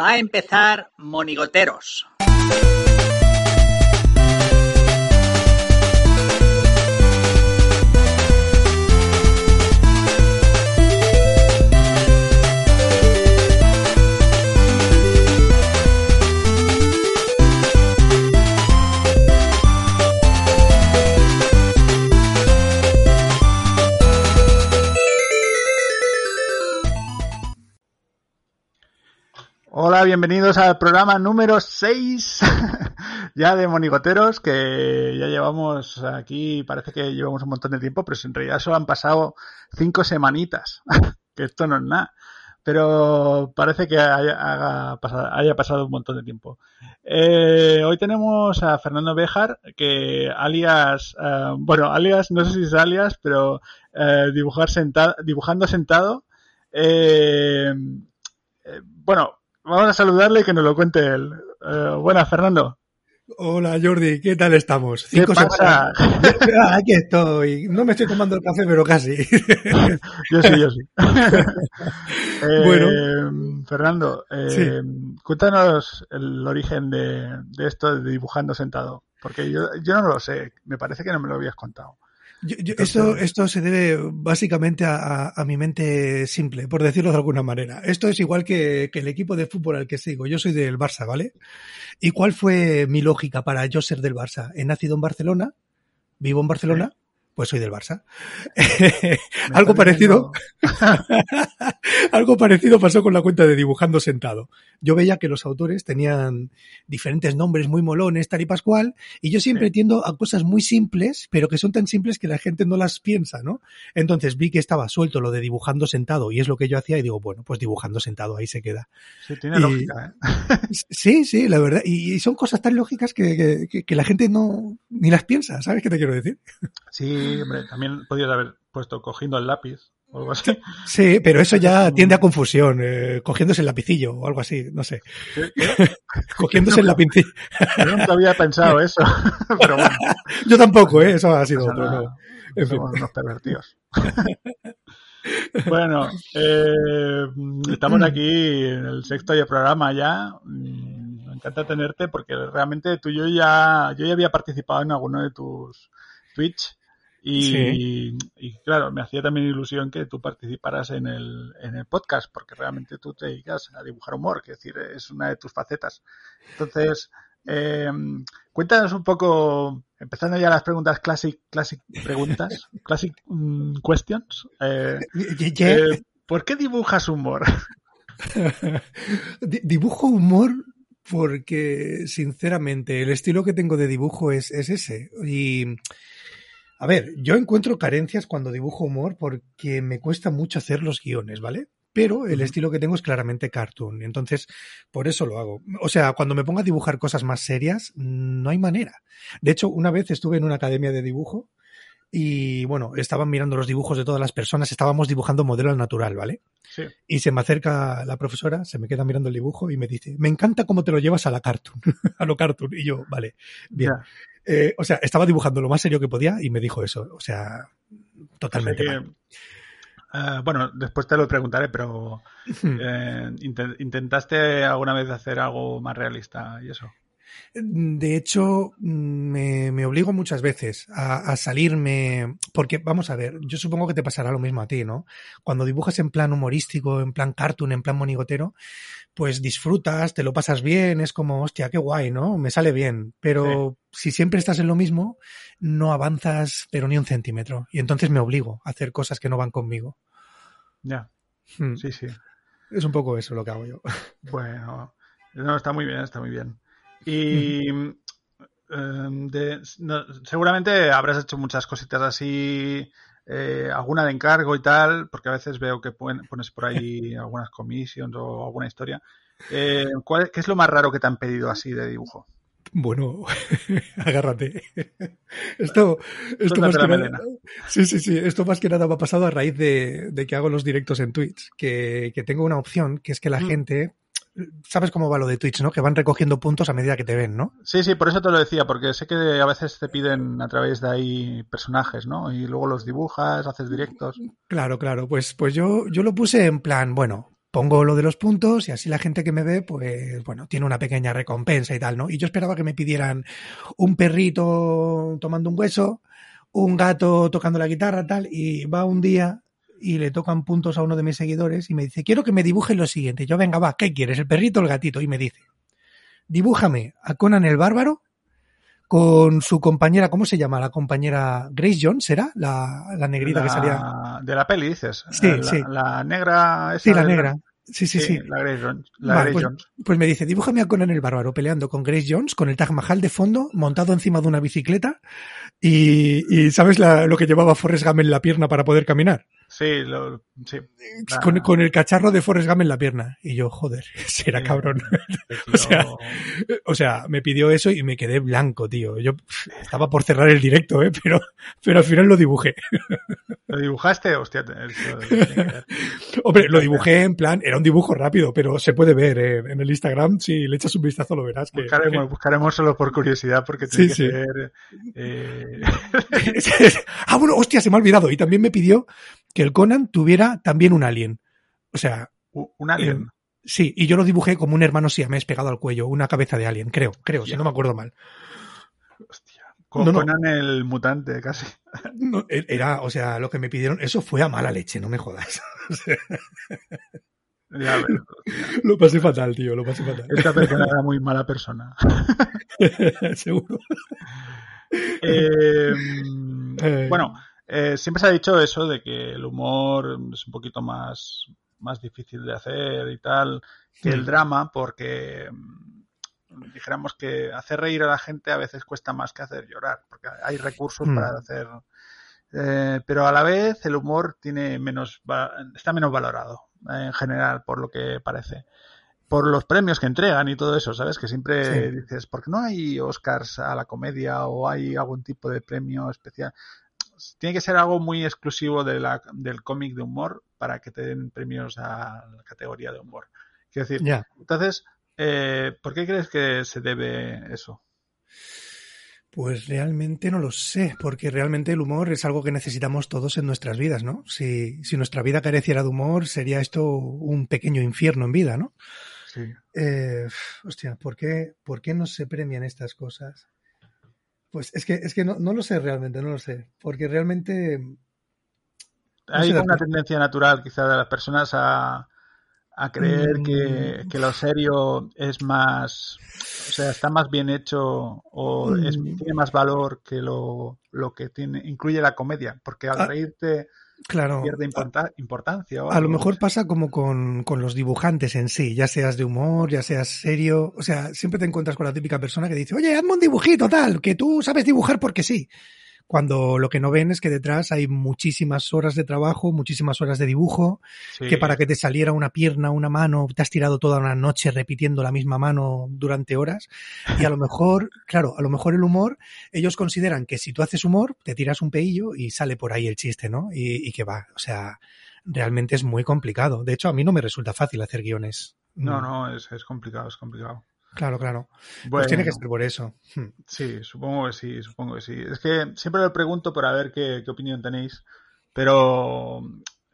Va a empezar Monigoteros. Hola, bienvenidos al programa número 6 ya de Monigoteros, que ya llevamos aquí, parece que llevamos un montón de tiempo, pero en realidad solo han pasado cinco semanitas, que esto no es nada. Pero parece que haya, pasado, un montón de tiempo. Eh, hoy tenemos a Fernando Bejar, que alias, eh, bueno, alias, no sé si es alias, pero eh, dibujar sentado, dibujando sentado. Bueno, Vamos a saludarle y que nos lo cuente él. Eh, buenas, Fernando. Hola Jordi, ¿qué tal estamos? ¿Qué pasa? Ah, aquí estoy. No me estoy tomando el café, pero casi. yo sí, yo sí. eh, bueno, Fernando, eh, cuéntanos el origen de, de, esto de dibujando sentado, porque yo, yo no lo sé. Me parece que no me lo habías contado. Yo, yo, esto, esto se debe básicamente a, a, mi mente simple, por decirlo de alguna manera. Esto es igual que, que, el equipo de fútbol al que sigo. Yo soy del Barça, ¿vale? ¿Y cuál fue mi lógica para yo ser del Barça? He nacido en Barcelona, vivo en Barcelona, pues soy del Barça. algo parecido, algo parecido pasó con la cuenta de dibujando sentado. Yo veía que los autores tenían diferentes nombres muy molones, tal y pascual, y yo siempre sí. tiendo a cosas muy simples, pero que son tan simples que la gente no las piensa, ¿no? Entonces vi que estaba suelto lo de dibujando sentado, y es lo que yo hacía, y digo, bueno, pues dibujando sentado, ahí se queda. Sí, tiene y, lógica, ¿eh? Sí, sí, la verdad, y, y son cosas tan lógicas que, que, que, la gente no, ni las piensa, ¿sabes qué te quiero decir? Sí, hombre, también podías haber puesto cogiendo el lápiz o algo así. Sí, pero eso ya tiende a confusión, eh, cogiéndose el lapicillo o algo así, no sé. cogiéndose el lapicillo. Yo nunca había pensado eso, pero bueno. Yo tampoco, ¿eh? eso ha sido otro. No. En fin. Somos unos pervertidos. bueno, eh, estamos aquí en el sexto programa ya. Me encanta tenerte porque realmente tú y yo ya, yo ya había participado en alguno de tus Twitch y, sí. y, claro, me hacía también ilusión que tú participaras en el, en el podcast, porque realmente tú te dedicas a dibujar humor, que es decir, es una de tus facetas. Entonces, eh, cuéntanos un poco, empezando ya las preguntas classic, classic preguntas, classic um, questions. Eh, eh, ¿Por qué dibujas humor? Dibujo humor porque, sinceramente, el estilo que tengo de dibujo es, es ese. Y a ver, yo encuentro carencias cuando dibujo humor porque me cuesta mucho hacer los guiones, ¿vale? Pero el estilo que tengo es claramente cartoon, entonces por eso lo hago. O sea, cuando me pongo a dibujar cosas más serias, no hay manera. De hecho, una vez estuve en una academia de dibujo y bueno, estaban mirando los dibujos de todas las personas, estábamos dibujando modelo natural, ¿vale? Sí. Y se me acerca la profesora, se me queda mirando el dibujo y me dice, me encanta cómo te lo llevas a la cartoon, a lo cartoon. Y yo, vale, bien. Eh, o sea, estaba dibujando lo más serio que podía y me dijo eso. O sea, totalmente. O sea que, uh, bueno, después te lo preguntaré, pero eh, int ¿intentaste alguna vez hacer algo más realista y eso? De hecho, me, me obligo muchas veces a, a, salirme, porque vamos a ver, yo supongo que te pasará lo mismo a ti, ¿no? Cuando dibujas en plan humorístico, en plan cartoon, en plan monigotero, pues disfrutas, te lo pasas bien, es como, hostia, qué guay, ¿no? Me sale bien, pero sí. si siempre estás en lo mismo, no avanzas, pero ni un centímetro. Y entonces me obligo a hacer cosas que no van conmigo. Ya, hmm. sí, sí. Es un poco eso lo que hago yo. Bueno, no, está muy bien, está muy bien. Y -huh. de, no, seguramente habrás hecho muchas cositas así eh, alguna de encargo y tal, porque a veces veo que pones por ahí algunas comisiones o alguna historia. Eh, ¿cuál, ¿Qué es lo más raro que te han pedido así de dibujo? Bueno, agárrate. Esto, esto más que nada, sí, sí, sí. Esto más que nada me ha pasado a raíz de, que hago los directos en Twitch, que, que, tengo una opción, que es que la mm. gente sabes cómo va lo de Twitch, ¿no? Que van recogiendo puntos a medida que te ven, ¿no? Sí, sí, por eso te lo decía, porque sé que a veces te piden a través de ahí personajes, ¿no? Y luego los dibujas, haces directos. Claro, claro. Pues, pues yo, yo lo puse en plan, bueno, pongo lo de los puntos y así la gente que me ve, pues bueno, tiene una pequeña recompensa y tal, ¿no? Y yo esperaba que me pidieran un perrito tomando un hueso, un gato tocando la guitarra, tal, y va un día y le tocan puntos a uno de mis seguidores y me dice, quiero que me dibujen lo siguiente. Yo, venga, va, ¿qué quieres? ¿El perrito o el gatito? Y me dice, dibújame a Conan el Bárbaro con su compañera, ¿cómo se llama? La compañera Grace Jones, ¿será? La, la negrita que salía. De la peli, dices. Sí, la, sí. La negra. sí, la negra. Sí, sí, sí. La Grace, Jones. La Grace pues, Jones. pues, me dice, dibújame a Conan el Bárbaro peleando con Grace Jones, con el Taj Mahal de fondo, montado encima de una bicicleta, y, y ¿sabes la, lo que llevaba Forrest Gump en la pierna para poder caminar? Sí, lo, sí. Con, con, el cacharro de Forrest Gump en la pierna. Y yo, joder, será cabrón. o, sea, o sea, me pidió eso y me quedé blanco, tío. Yo estaba por cerrar el directo, ¿eh? pero, pero al final lo dibujé. ¿Lo dibujaste? Hostia. Hombre, lo dibujé en plan, era un dibujo rápido, pero se puede ver ¿eh? en el Instagram. Si le echas un vistazo lo verás. Que, buscaremos, buscaremos solo por curiosidad porque tiene que ser... Eh... ah, bueno, hostia, se me ha olvidado. Y también me pidió que el Conan tuviera también un alien. O sea. ¿Un alien? Eh, sí, y yo lo dibujé como un hermano siamés pegado al cuello, una cabeza de alien, creo, creo, si no me acuerdo mal. Hostia. Con Conan el mutante, casi. No, e-, era, o sea, lo que me pidieron, eso fue a mala leche, no me jodas. Ya, lo pasé fatal, tío, lo pasé fatal. Esta persona era muy mala persona. Seguro. Eh, eh, bueno, eh, siempre se ha dicho eso de que el humor es un poquito más, más difícil de hacer y tal que el drama, porque mm, dijéramos que hacer reír a la gente a veces cuesta más que hacer llorar, porque hay recursos Mm. para hacer. eh, pero a la vez el humor tiene menos está menos valorado eh, en general, por lo que parece. Por los premios que entregan y todo eso, ¿sabes? Que siempre Sí. dices, ¿por qué no hay Oscars a la comedia o hay algún tipo de premio especial? Tiene que ser algo muy exclusivo de la, del cómic de humor para que te den premios a la categoría de humor. Quiero decir, Ya. entonces, eh, ¿por qué crees que se debe eso? Pues realmente no lo sé, porque realmente el humor es algo que necesitamos todos en nuestras vidas, ¿no? Si, si nuestra vida careciera de humor, sería esto un pequeño infierno en vida, ¿no? Sí. Eh, hostia, ¿por qué, ¿por qué no se premian estas cosas? Pues es que, es que no, no lo sé realmente, no lo sé. Porque realmente. Hay una tendencia natural quizá de las personas a, a creer Mm. que, que lo serio es más, o sea, está más bien hecho o es- Mm. tiene más valor que lo, lo que tiene, incluye la comedia, porque al Ah, reírte Claro. pierde importa- importancia. A lo mejor pasa como con, con los dibujantes en sí, ya seas de humor, ya seas serio. O sea, siempre te encuentras con la típica persona que dice, oye, hazme un dibujito tal, que tú sabes dibujar porque sí. Cuando lo que no ven es que detrás hay muchísimas horas de trabajo, muchísimas horas de dibujo, Sí. que para que te saliera una pierna, una mano, te has tirado toda una noche repitiendo la misma mano durante horas. Y a lo mejor, claro, a lo mejor el humor, ellos consideran que si tú haces humor, te tiras un peillo y sale por ahí el chiste, ¿no? Y, y que va, o sea, realmente es muy complicado. De hecho, a mí no me resulta fácil hacer guiones. No, Mm, no, es, es complicado, es complicado. Claro, claro. Pues tiene que ser por eso. Hmm. sí, supongo que sí, supongo que sí. Es que siempre lo pregunto para ver qué, qué opinión tenéis, pero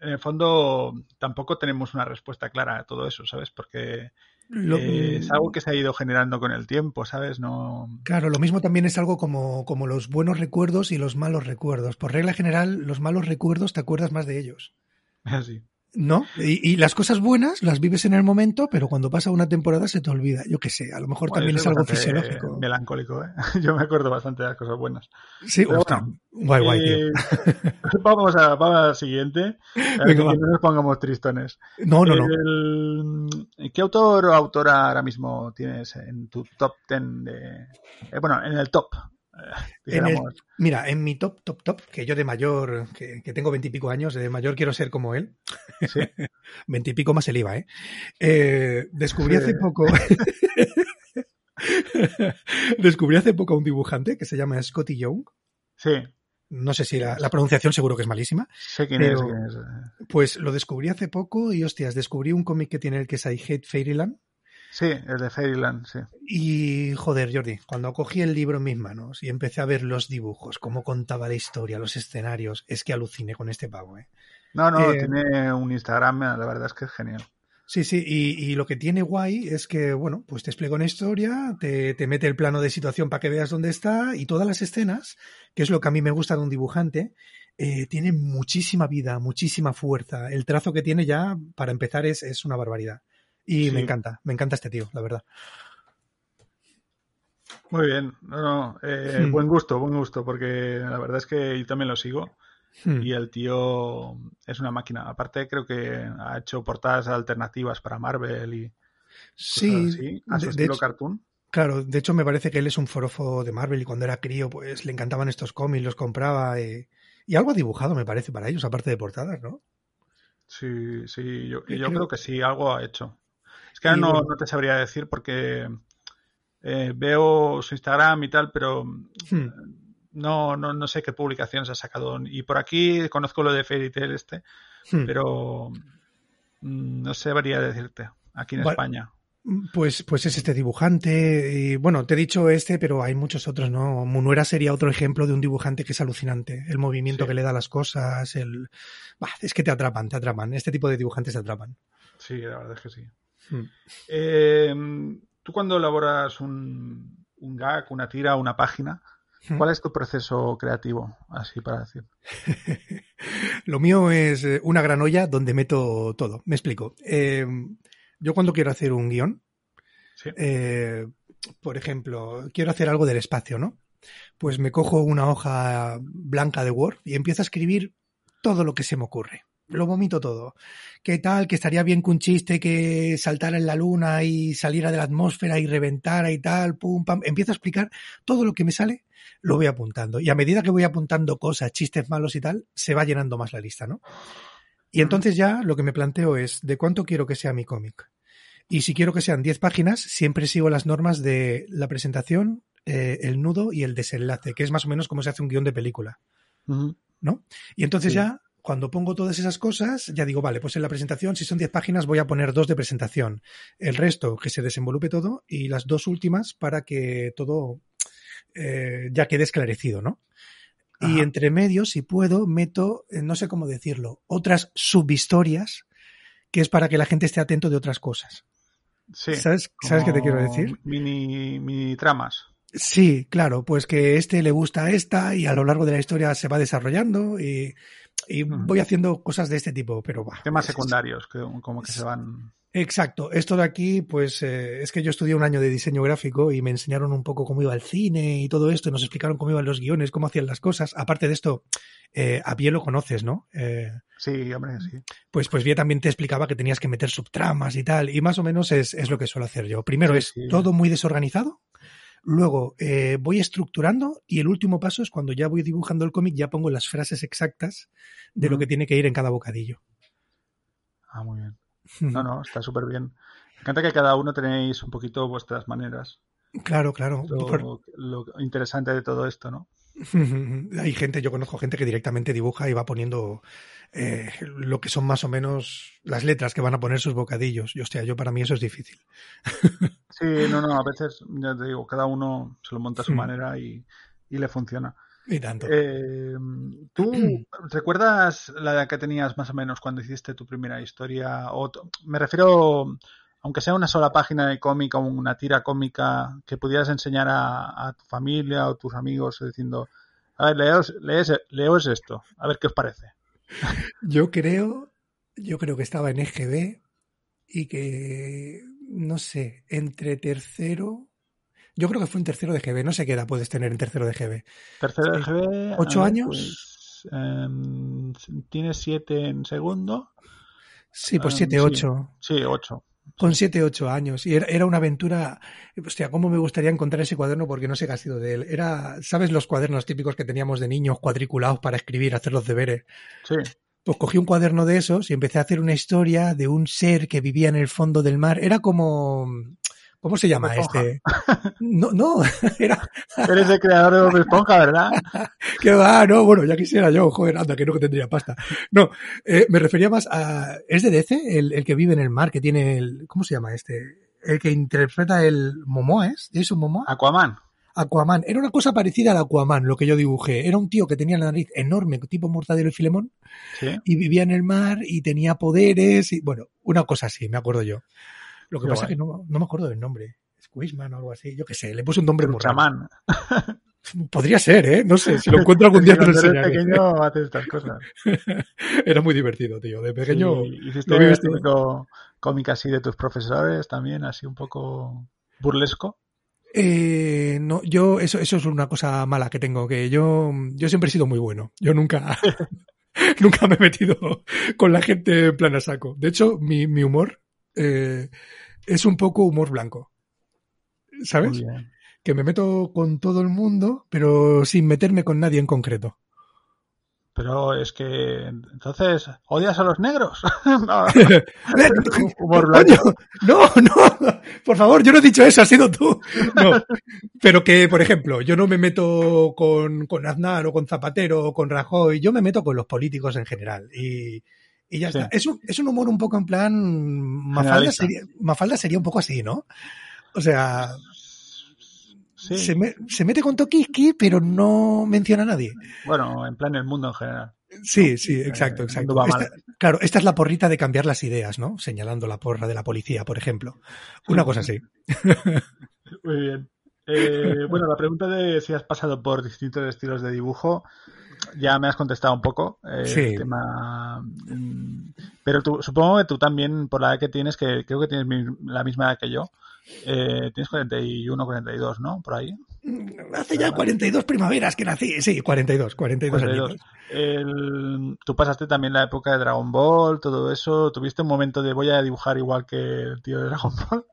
en el fondo tampoco tenemos una respuesta clara a todo eso, ¿sabes? Porque Lo- eh, es algo que se ha ido generando con el tiempo, ¿sabes? No. Claro, lo mismo también es algo como, como los buenos recuerdos y los malos recuerdos. Por regla general, los malos recuerdos te acuerdas más de ellos. Así. ¿No? Y, y las cosas buenas las vives en el momento, pero cuando pasa una temporada se te olvida. Yo qué sé, a lo mejor Bueno, también es algo fisiológico. Melancólico, ¿eh? Yo me acuerdo bastante de las cosas buenas. Sí, Pero bueno, guay, guay, tío. Eh, vamos, a, vamos a la siguiente. A ver Venga, que no nos pongamos tristones. No, no, no. ¿Qué autor o autora ahora mismo tienes en tu top 10 de... eh, bueno, en el top En el, mira, en mi top, top, top, que yo de mayor, que, que tengo veintipico años, de mayor quiero ser como él. Veintipico más el IVA, ¿eh? eh descubrí sí. hace poco. descubrí hace poco a un dibujante que se llama Scotty Young. Sí. No sé si la, la, pronunciación seguro que es malísima. Sé quién, pero, es, quién es. Pues lo descubrí hace poco y hostias, descubrí un cómic que tiene el que es I Hate Fairyland. Sí, el de Fairyland, sí. Y joder, Jordi, cuando cogí el libro en mis manos y empecé a ver los dibujos, cómo contaba la historia, los escenarios, es que aluciné con este pavo, ¿eh? No, no, eh, tiene un Instagram, la verdad es que es genial. Sí, sí, y, y, lo que tiene guay es que, bueno, pues te explica una historia, te, te mete el plano de situación para que veas dónde está y todas las escenas, que es lo que a mí me gusta de un dibujante, eh, tiene muchísima vida, muchísima fuerza. El trazo que tiene ya, para empezar, es, es una barbaridad. Y sí. me encanta, me encanta este tío, la verdad. Muy bien, no, no, eh, hmm. buen gusto, buen gusto, porque la verdad es que yo también lo sigo. Hmm. Y el tío es una máquina. Aparte, creo que ha hecho portadas alternativas para Marvel y. Sí, así, a su de, estilo de cartoon. Claro, de hecho, me parece que él es un forofo de Marvel y cuando era crío, pues le encantaban estos cómics, los compraba. Y, y algo ha dibujado, me parece, para ellos, aparte de portadas, ¿no? Sí, sí, yo, yo creo... creo que sí, algo ha hecho. Es que ahora no, no, te sabría decir porque eh, veo su Instagram y tal, pero. Hmm no, no, no sé qué publicaciones ha sacado. Y por aquí conozco lo de Fairy Tail este, hmm. pero no sabría decirte aquí en vale. España. Pues, pues es este dibujante. Y bueno, te he dicho este, pero hay muchos otros, ¿no? Munuera sería otro ejemplo de un dibujante que es alucinante. El movimiento sí. que le da a las cosas, el. Bah, es que te atrapan, te atrapan. Este tipo de dibujantes te atrapan. Sí, la verdad es que sí. Hmm. Eh, Tú cuando elaboras un, un gag, una tira, una página, ¿Cuál es tu proceso creativo? Así para decir. Lo mío es eh, una gran olla donde meto todo. Me explico. Eh, yo cuando quiero hacer un guion, sí. eh, por ejemplo, quiero hacer algo del espacio, ¿no? Pues me cojo una hoja blanca de Word y empiezo a escribir todo lo que se me ocurre lo vomito todo. ¿Qué tal? Que estaría bien que un chiste que saltara en la luna y saliera de la atmósfera y reventara y tal, pum, pam. Empiezo a explicar todo lo que me sale, lo voy apuntando. Y a medida que voy apuntando cosas, chistes malos y tal, se va llenando más la lista, ¿no? Y entonces ya lo que me planteo es de cuánto quiero que sea mi cómic. Y si quiero que sean 10 páginas, siempre sigo las normas de la presentación, eh, el nudo y el desenlace, que es más o menos como se hace un guion de película. Uh -huh. ¿No? Y entonces sí. ya cuando pongo todas esas cosas, ya digo, vale, pues en la presentación, si son 10 páginas, voy a poner dos de presentación. El resto, que se desenvolupe todo, y las dos últimas para que todo eh, ya quede esclarecido, ¿no? Ajá. Y entre medio, si puedo, meto, eh, no sé cómo decirlo, otras subhistorias, que es para que la gente esté atento de otras cosas. Sí. ¿Sabes, ¿sabes qué te quiero decir? Mini, mini tramas. Sí, claro, pues que este le gusta a esta y a lo largo de la historia se va desarrollando y y uh -huh. voy haciendo cosas de este tipo, pero va. Temas secundarios, que como que se van. Exacto. Esto de aquí, pues eh, es que yo estudié un año de diseño gráfico y me enseñaron un poco cómo iba el cine y todo esto, y nos explicaron cómo iban los guiones, cómo hacían las cosas. Aparte de esto, eh, a pie lo conoces, ¿no? Eh, sí, hombre, sí. Pues, pues bien también te explicaba que tenías que meter subtramas y tal, y más o menos es, es lo que suelo hacer yo. Primero sí, es sí. todo muy desorganizado, Luego eh, voy estructurando y el último paso es cuando ya voy dibujando el cómic, ya pongo las frases exactas de lo que tiene que ir en cada bocadillo. Ah, muy bien. No, no, está súper bien. Me encanta que cada uno tenéis un poquito vuestras maneras. Claro, claro. Lo, Por... lo interesante de todo esto, ¿no? Hay gente, yo conozco gente que directamente dibuja y va poniendo eh, lo que son más o menos las letras que van a poner sus bocadillos. Y hostia, yo para mí eso es difícil. Sí, no, no, a veces, ya te digo, cada uno se lo monta a su mm. manera y, y, le funciona. Y tanto. Eh, ¿Tú recuerdas la edad que tenías más o menos cuando hiciste tu primera historia? O me refiero, aunque sea una sola página de cómic o una tira cómica que pudieras enseñar a, a tu familia o tus amigos diciendo, a ver, leos, lees, leos esto, a ver qué os parece. Yo creo, yo creo que estaba en EGB y que, no sé, entre tercero, yo creo que fue en tercero de GB, no sé qué edad puedes tener en tercero de GB. Tercero de GB. ¿Ocho años? Pues, um, ¿Tienes siete en segundo? Sí, pues siete, um, ocho. Sí, sí, ocho. Con 7, 8 años. Y era, era, una aventura. Hostia, cómo me gustaría encontrar ese cuaderno porque no sé qué ha sido de él. Era, ¿sabes los cuadernos típicos que teníamos de niños cuadriculados para escribir, hacer los deberes? Sí. Pues cogí un cuaderno de esos y empecé a hacer una historia de un ser que vivía en el fondo del mar. Era como. ¿Cómo se llama este? No, no, era. Eres el creador de Bob Esponja, ¿verdad? que va, no, bueno, ya quisiera yo, joder, anda, que no que tendría pasta. No, eh, me refería más a. ¿Es de DC? El, el, que vive en el mar, que tiene el. ¿Cómo se llama este? El que interpreta el Momoa, ¿es? ¿Es un Momoa? Aquaman. Aquaman. Era una cosa parecida al Aquaman, lo que yo dibujé. Era un tío que tenía la nariz enorme, tipo Mortadelo y Filemón, ¿Sí? y vivía en el mar y tenía poderes, y bueno, una cosa así, me acuerdo yo. Lo que pasa es que no, no me acuerdo del nombre. Squishman o algo así. Yo qué sé, le puse un nombre muy raro. Podría ser, ¿eh? No sé, si lo encuentro algún día lo Cuando eres enseñaré. pequeño haces estas cosas. Era muy divertido, tío. De pequeño. Sí, hiciste todo. típico cómic así de tus profesores también, así un poco burlesco. Eh, no, yo, eso, eso es una cosa mala que tengo, que yo, yo siempre he sido muy bueno. Yo nunca, nunca me he metido con la gente en plan a saco. De hecho, mi, mi humor eh, es un poco humor blanco. ¿Sabes? Que me meto con todo el mundo, pero sin meterme con nadie en concreto. Pero es que entonces odias a los negros. no, humor blanco. no, no, por favor, yo no he dicho eso, has sido tú. No, pero que, por ejemplo, yo no me meto con, con Aznar o con Zapatero o con Rajoy, yo me meto con los políticos en general. Y, y ya Sí. está. Es un, es un humor un poco en plan. Mafalda sería, Mafalda sería un poco así, ¿no? O sea, Sí. se, me- se mete con Tokiski, pero no menciona a nadie. Bueno, en plan el mundo en general. Sí, sí, exacto, Eh, exacto. va Esta- claro, esta es la porrita de cambiar las ideas, ¿no? Señalando la porra de la policía, por ejemplo. Una cosa así. Muy bien. Eh, bueno, la pregunta de si has pasado por distintos estilos de dibujo, ya me has contestado un poco. eh, Sí. el tema, mm, pero tú, supongo que tú también, por la edad que tienes, que creo que tienes mi- la misma edad que yo, eh, tienes 41, 42, ¿no? Por ahí. Hace ya 42 primaveras que nací. Sí, 42, 42, 42. años. El- tú pasaste también la época de Dragon Ball, todo eso. ¿Tuviste un momento de voy a dibujar igual que el tío de Dragon Ball?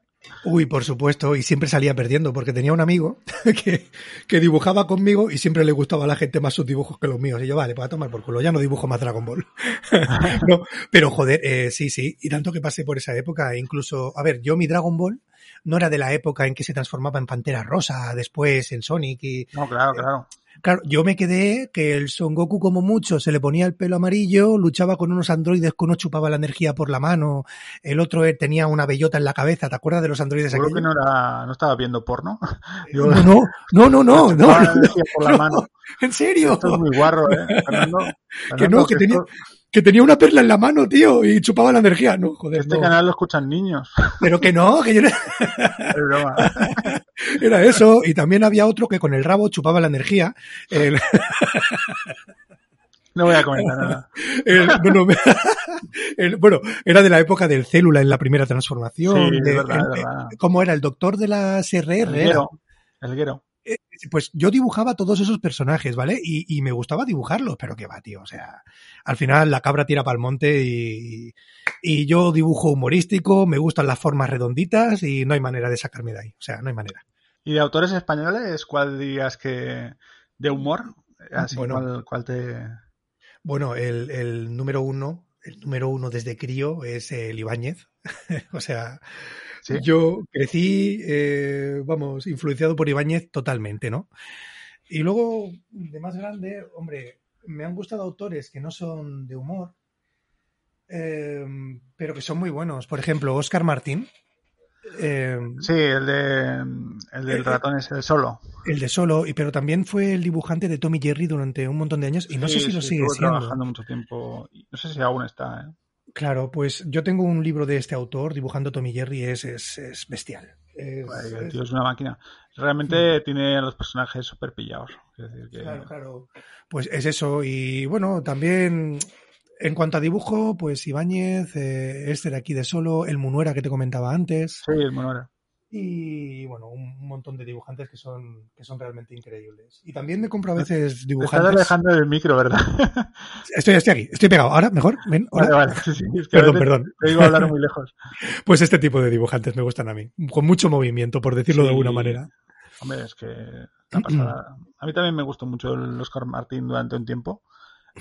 Uy, por supuesto, y siempre salía perdiendo porque tenía un amigo que, que dibujaba conmigo y siempre le gustaba a la gente más sus dibujos que los míos. Y yo, vale, pues a tomar por culo, ya no dibujo más Dragon Ball. no, pero joder, eh, sí, sí, y tanto que pasé por esa época, incluso, a ver, yo mi Dragon Ball no era de la época en que se transformaba en Pantera Rosa, después en Sonic y, No, claro, claro. Claro, yo me quedé que el Son Goku como mucho se le ponía el pelo amarillo, luchaba con unos androides que uno chupaba la energía por la mano, el otro eh, tenía una bellota en la cabeza, ¿te acuerdas de los androides Seguro que no, era, no estaba viendo porno. Yo- No, no, no, no, no, no, no, energía por la no, mano. en serio, Esto es muy guarro, ¿eh? Fernando, que no, que tenía, esto- que tenía una perla en la mano, tío, y chupaba la energía, no, joder, este no. canal lo escuchan niños. pero que no, que yo no- Es broma. era eso, y también había otro que con el rabo chupaba la energía, el- No voy a comentar nada. El- no, no, el- bueno, era de la época del célula en la primera transformación. Sí, es de- verdad, el- es verdad. ¿Cómo era? El doctor de las RR. El era. guero. El guero. Eh, Pues yo dibujaba todos esos personajes, ¿vale? Y, y me gustaba dibujarlos, pero qué va, tío. O sea, al final la cabra tira para el monte y, y yo dibujo humorístico, me gustan las formas redonditas y no hay manera de sacarme de ahí. O sea, no hay manera. ¿Y de autores españoles, cuál dirías que de humor? Así, Bueno. ¿cuál, cuál te...? Bueno, el, el número uno, el número uno desde crío es el Ibáñez. o sea, Sí. yo crecí, eh, vamos, influenciado por Ibáñez totalmente, ¿no? Y luego, de más grande, hombre, me han gustado autores que no son de humor, eh, pero que son muy buenos. Por ejemplo, Oscar Martín, eh, Sí, el de el del Eh, ratón es el solo. el de Solo, y pero también fue el dibujante de Tommy Jerry durante un montón de años, y no sé si lo sí, sigue siendo. trabajando mucho tiempo. No sé si aún está, ¿eh? Claro, pues yo tengo un libro de este autor dibujando Tommy Jerry, es, es, es bestial. Es- El es- tío es una máquina. Realmente tiene a los personajes súper pillados. Es decir, que... claro, claro. Pues es eso. Y bueno, también en cuanto a dibujo, pues Ibáñez, eh, este de aquí de solo, el Munuera que te comentaba antes. Sí, el Monora. Y bueno, un montón de dibujantes que son, que son realmente increíbles. Y también me compro a veces Te dibujantes. estás alejando del micro, ¿verdad? Estoy, estoy aquí, estoy pegado. Ahora, mejor, ven, hola. Vale, vale. Sí, sí, es que a Perdón, perdón. Te digo hablar muy lejos. Pues este tipo de dibujantes me gustan a mí, con mucho movimiento, por decirlo de alguna manera. Hombre, es que la pasada. A mí también me gustó mucho el Oscar Martín durante un tiempo.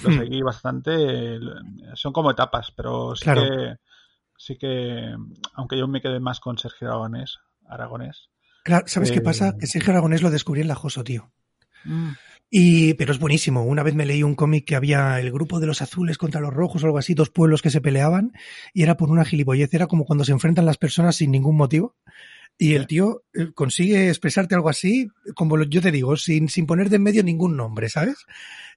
Lo Hmm. seguí bastante. Son como etapas, pero sí Claro. que. Sí que. Aunque yo me quedé más con Sergio Aragonés. Aragonés. Claro, ¿sabes qué Eh, pasa? Que Sergio Aragonés lo descubrí en la Joso, tío. Mm, Y, pero es buenísimo. Una vez me leí un cómic que había el grupo de los azules contra los rojos o algo así, dos pueblos que se peleaban, y era por una gilipollez. Era como cuando se enfrentan las personas sin ningún motivo. Y el tío eh, consigue expresarte algo así, como yo te digo, sin, sin poner de en medio ningún nombre, ¿sabes?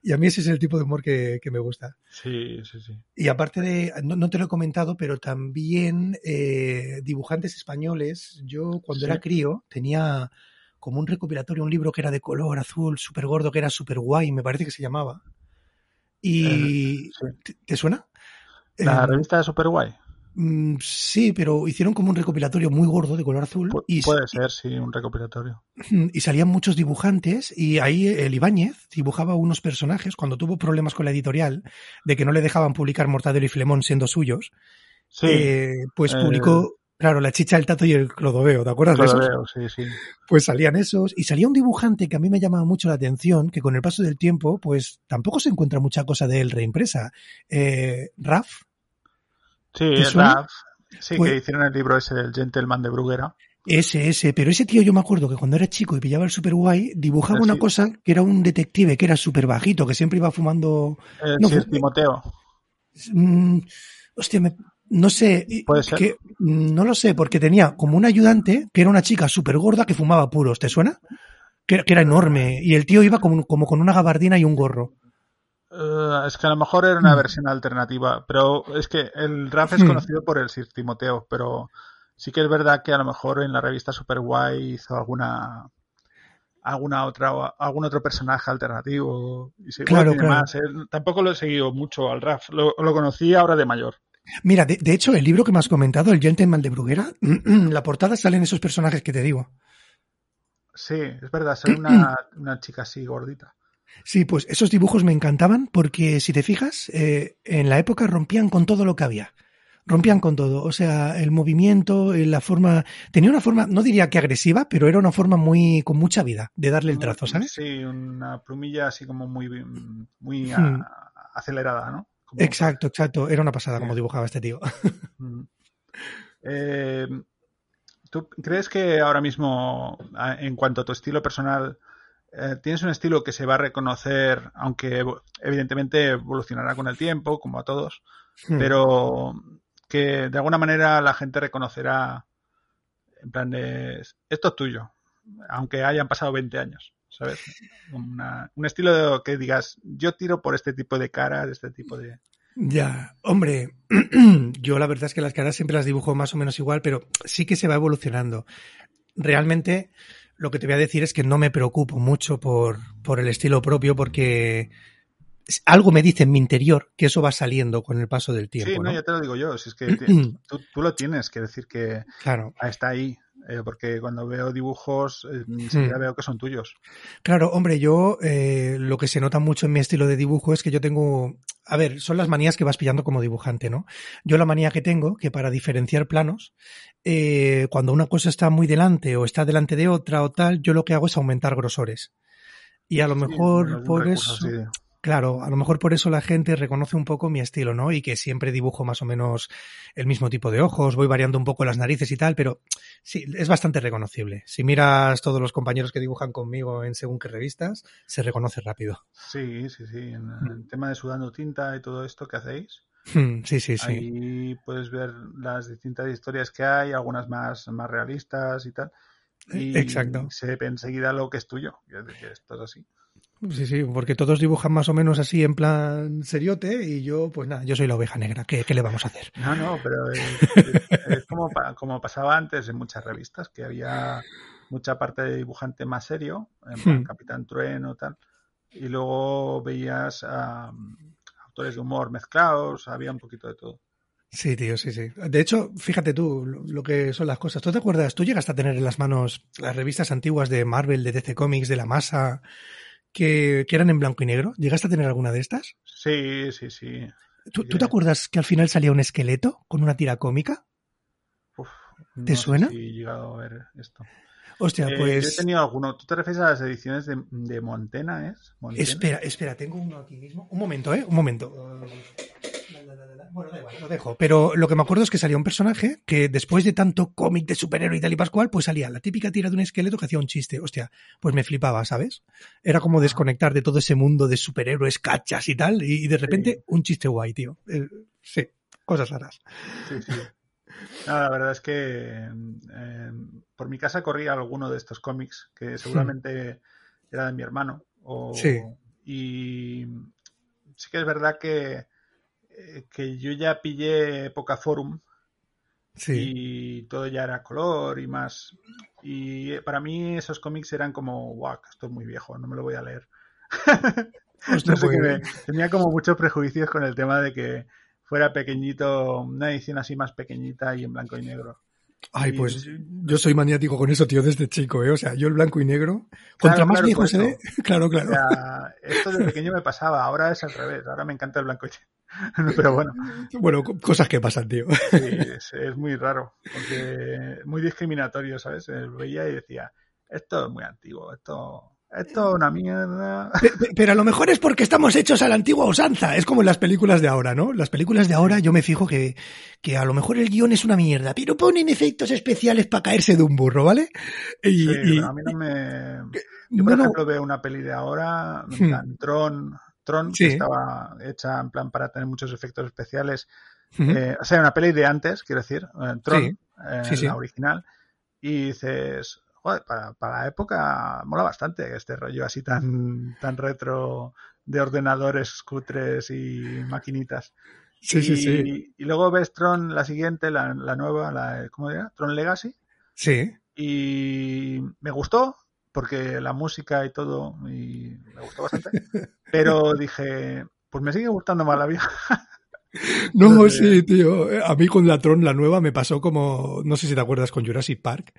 Y a mí ese es el tipo de humor que, que me gusta. Sí, sí, sí. Y aparte de, no, no te lo he comentado, pero también eh, dibujantes españoles. Yo cuando Sí. era crío tenía como un recopilatorio, un libro que era de color azul, súper gordo, que era súper guay, me parece que se llamaba. Y Eh, sí. ¿te, te suena? La Eh, revista de Super Guay. Mm, sí, pero hicieron como un recopilatorio muy gordo de color azul y, Puede ser, sí, un recopilatorio. y salían muchos dibujantes y ahí el Ibáñez dibujaba unos personajes cuando tuvo problemas con la editorial de que no le dejaban publicar Mortadelo y Filemón siendo suyos. Sí, eh, pues eh, publicó, claro, La chicha, el tato y el clodoveo, ¿te acuerdas de lo esos? sí, sí. Pues salían esos y salía un dibujante que a mí me llamaba mucho la atención, que con el paso del tiempo, pues tampoco se encuentra mucha cosa de él reimpresa. Eh, Raf, Sí, ¿Te suena? Raf. Sí, Pues- que hicieron el libro ese del Gentleman de Bruguera. ese, ese, pero ese tío yo me acuerdo que cuando era chico y pillaba el super guay, dibujaba Ah, una sí. cosa que era un detective que era súper bajito, que siempre iba fumando El No, Sir fue- Timoteo. Mm, hostia, me- no sé. Puede ser. que- mm, no lo sé, porque tenía como un ayudante que era una chica súper gorda que fumaba puros, ¿te suena? Que, era- que era enorme. Y el tío iba como, como con una gabardina y un gorro. Eh, es que a lo mejor era una Mm. versión alternativa, pero es que el Raf es Mm. conocido por el Sir Timoteo, pero sí que es verdad que a lo mejor en la revista Super Guay hizo alguna alguna otra algún otro personaje alternativo y se Claro, más. eh. Tampoco lo he seguido mucho al Raf, lo, lo conocí ahora de mayor. Mira, de, de hecho, el libro que me has comentado, El Gentleman de Bruguera, la portada salen esos personajes que te digo. Sí, es verdad, soy una, una chica así gordita. Sí, pues esos dibujos me encantaban porque, si te fijas, eh, en la época rompían con todo lo que había. Rompían con todo. O sea, el movimiento, eh, la forma. Tenía una forma, no diría que agresiva, pero era una forma muy. con mucha vida de darle el trazo, ¿sabes? Sí, una plumilla así como muy muy a- Hmm. acelerada, ¿no? Como- Exacto, exacto. Era una pasada como dibujaba este tío. Mm. Eh, ¿Tú crees que ahora mismo, en cuanto a tu estilo personal, eh, tienes un estilo que se va a reconocer, aunque evidentemente evolucionará con el tiempo, como a todos, Hmm. pero que de alguna manera la gente reconocerá, en plan de, esto es tuyo, aunque hayan pasado 20 años, ¿sabes? Una- un estilo de- que digas, yo tiro por este tipo de caras, este tipo de... Ya, hombre, yo la verdad es que las caras siempre las dibujo más o menos igual, pero sí que se va evolucionando. Realmente lo que te voy a decir es que no me preocupo mucho por, por el estilo propio porque algo me dice en mi interior que eso va saliendo con el paso del tiempo. sí, no, ¿no? ya te lo digo yo, si es que tú, tú lo tienes que decir que Claro, Ah, está ahí, eh, porque cuando veo dibujos eh, Hmm. veo que son tuyos. claro, hombre, yo eh, lo que se nota mucho en mi estilo de dibujo es que yo tengo, a ver, son las manías que vas pillando como dibujante, ¿no? Yo la manía que tengo, que para diferenciar planos, eh, cuando una cosa está muy delante o está delante de otra o tal, yo lo que hago es aumentar grosores. Y a lo Sí, mejor por eso, así. Claro, a lo mejor por eso la gente reconoce un poco mi estilo, ¿no? Y que siempre dibujo más o menos el mismo tipo de ojos, voy variando un poco las narices y tal, pero sí, es bastante reconocible. Si miras todos los compañeros que dibujan conmigo en según qué revistas, se reconoce rápido. Sí, sí, sí. En el tema de sudando tinta y todo esto que hacéis, Hmm, Sí, sí, sí. ahí puedes ver las distintas historias que hay, algunas más, más realistas y tal. Y Exacto. se ve enseguida lo que es tuyo. que esto es así. Sí, sí, porque todos dibujan más o menos así en plan seriote y yo, pues nada, yo soy la oveja negra. ¿Qué, qué le vamos a hacer? No, no, pero es, como, como pasaba antes en muchas revistas, que había mucha parte de dibujante más serio, en plan Hmm. Capitán Trueno tal, y luego veías a autores de humor mezclados, había un poquito de todo. Sí, tío, sí, sí. De hecho, fíjate tú lo que son las cosas. ¿Tú te acuerdas? ¿Tú llegaste a tener en las manos las revistas antiguas de Marvel, de DC Comics, de La Masa, que, que eran en blanco y negro? ¿Llegaste a tener alguna de estas? Sí, sí, sí. ¿Tú, ¿tú te acuerdas que al final salía un esqueleto con una tira cómica? Uf, ¿Te no suena? si he llegado a ver esto. Hostia, Eh, Yo he pues... tenido alguno. ¿Tú te refieres a las ediciones de, de Montena, es? Espera, espera, tengo uno aquí mismo. Un momento, ¿eh? Un momento. Bueno, da igual, lo dejo. Pero lo que me acuerdo es que salía un personaje que después de tanto cómic de superhéroe y tal y pascual, pues salía la típica tira de un esqueleto que hacía un chiste. Hostia, pues me flipaba, ¿sabes? Era como desconectar de todo ese mundo de superhéroes, cachas y tal, y, de repente un chiste guay, tío. Eh, sí, cosas raras. Sí, sí. No, la verdad es que eh, por mi casa corría alguno de estos cómics que seguramente era de mi hermano. O, Sí. Y sí que es verdad que, que yo ya pillé época forum Sí. y todo ya era color y más. Y para mí esos cómics eran como, guau, esto es muy viejo, no me lo voy a leer. No sé, pues- me- tenía como muchos prejuicios con el tema de que fuera pequeñito, una edición así más pequeñita y en blanco y negro. Ay, y- pues yo soy maniático con eso, tío, desde chico, ¿eh? O sea, yo el blanco y negro. Contra Claro, más claro, viejo se ve, eso. claro, O claro. sea, esto de pequeño me pasaba, ahora es al revés, ahora me encanta el blanco y negro. Pero bueno, Bueno, co- cosas que pasan, tío. sí, es, es muy raro, porque muy discriminatorio, ¿sabes? Eh, veía y decía, esto es muy antiguo, esto, esto es una mierda. Pe- pe- Pero a lo mejor es porque estamos hechos a la antigua usanza. Es como en las películas de ahora, ¿no? Las películas de ahora yo me fijo que, que a lo mejor el guion es una mierda, pero ponen efectos especiales para caerse de un burro, ¿vale? Y, Sí, y- a mí no me... Yo, por no, no, ejemplo, veo una peli de ahora, Hmm. Tron, Tron, Sí. que estaba hecha en plan para tener muchos efectos especiales. Eh, o sea, una peli de antes, quiero decir, eh, Tron, Sí. eh, Sí, sí. la original. Y dices, joder, para, para la época mola bastante este rollo así tan, tan retro de ordenadores cutres y maquinitas. sí, sí, y, sí. y luego ves Tron, la siguiente, la, la nueva, la, ¿cómo era? Tron Legacy Sí. y me gustó porque la música y todo y me gustó bastante pero dije pues me sigue gustando más la vieja No, Entonces, sí, tío. A mí con la Tron, la nueva, me pasó como, no sé si te acuerdas con Jurassic Park,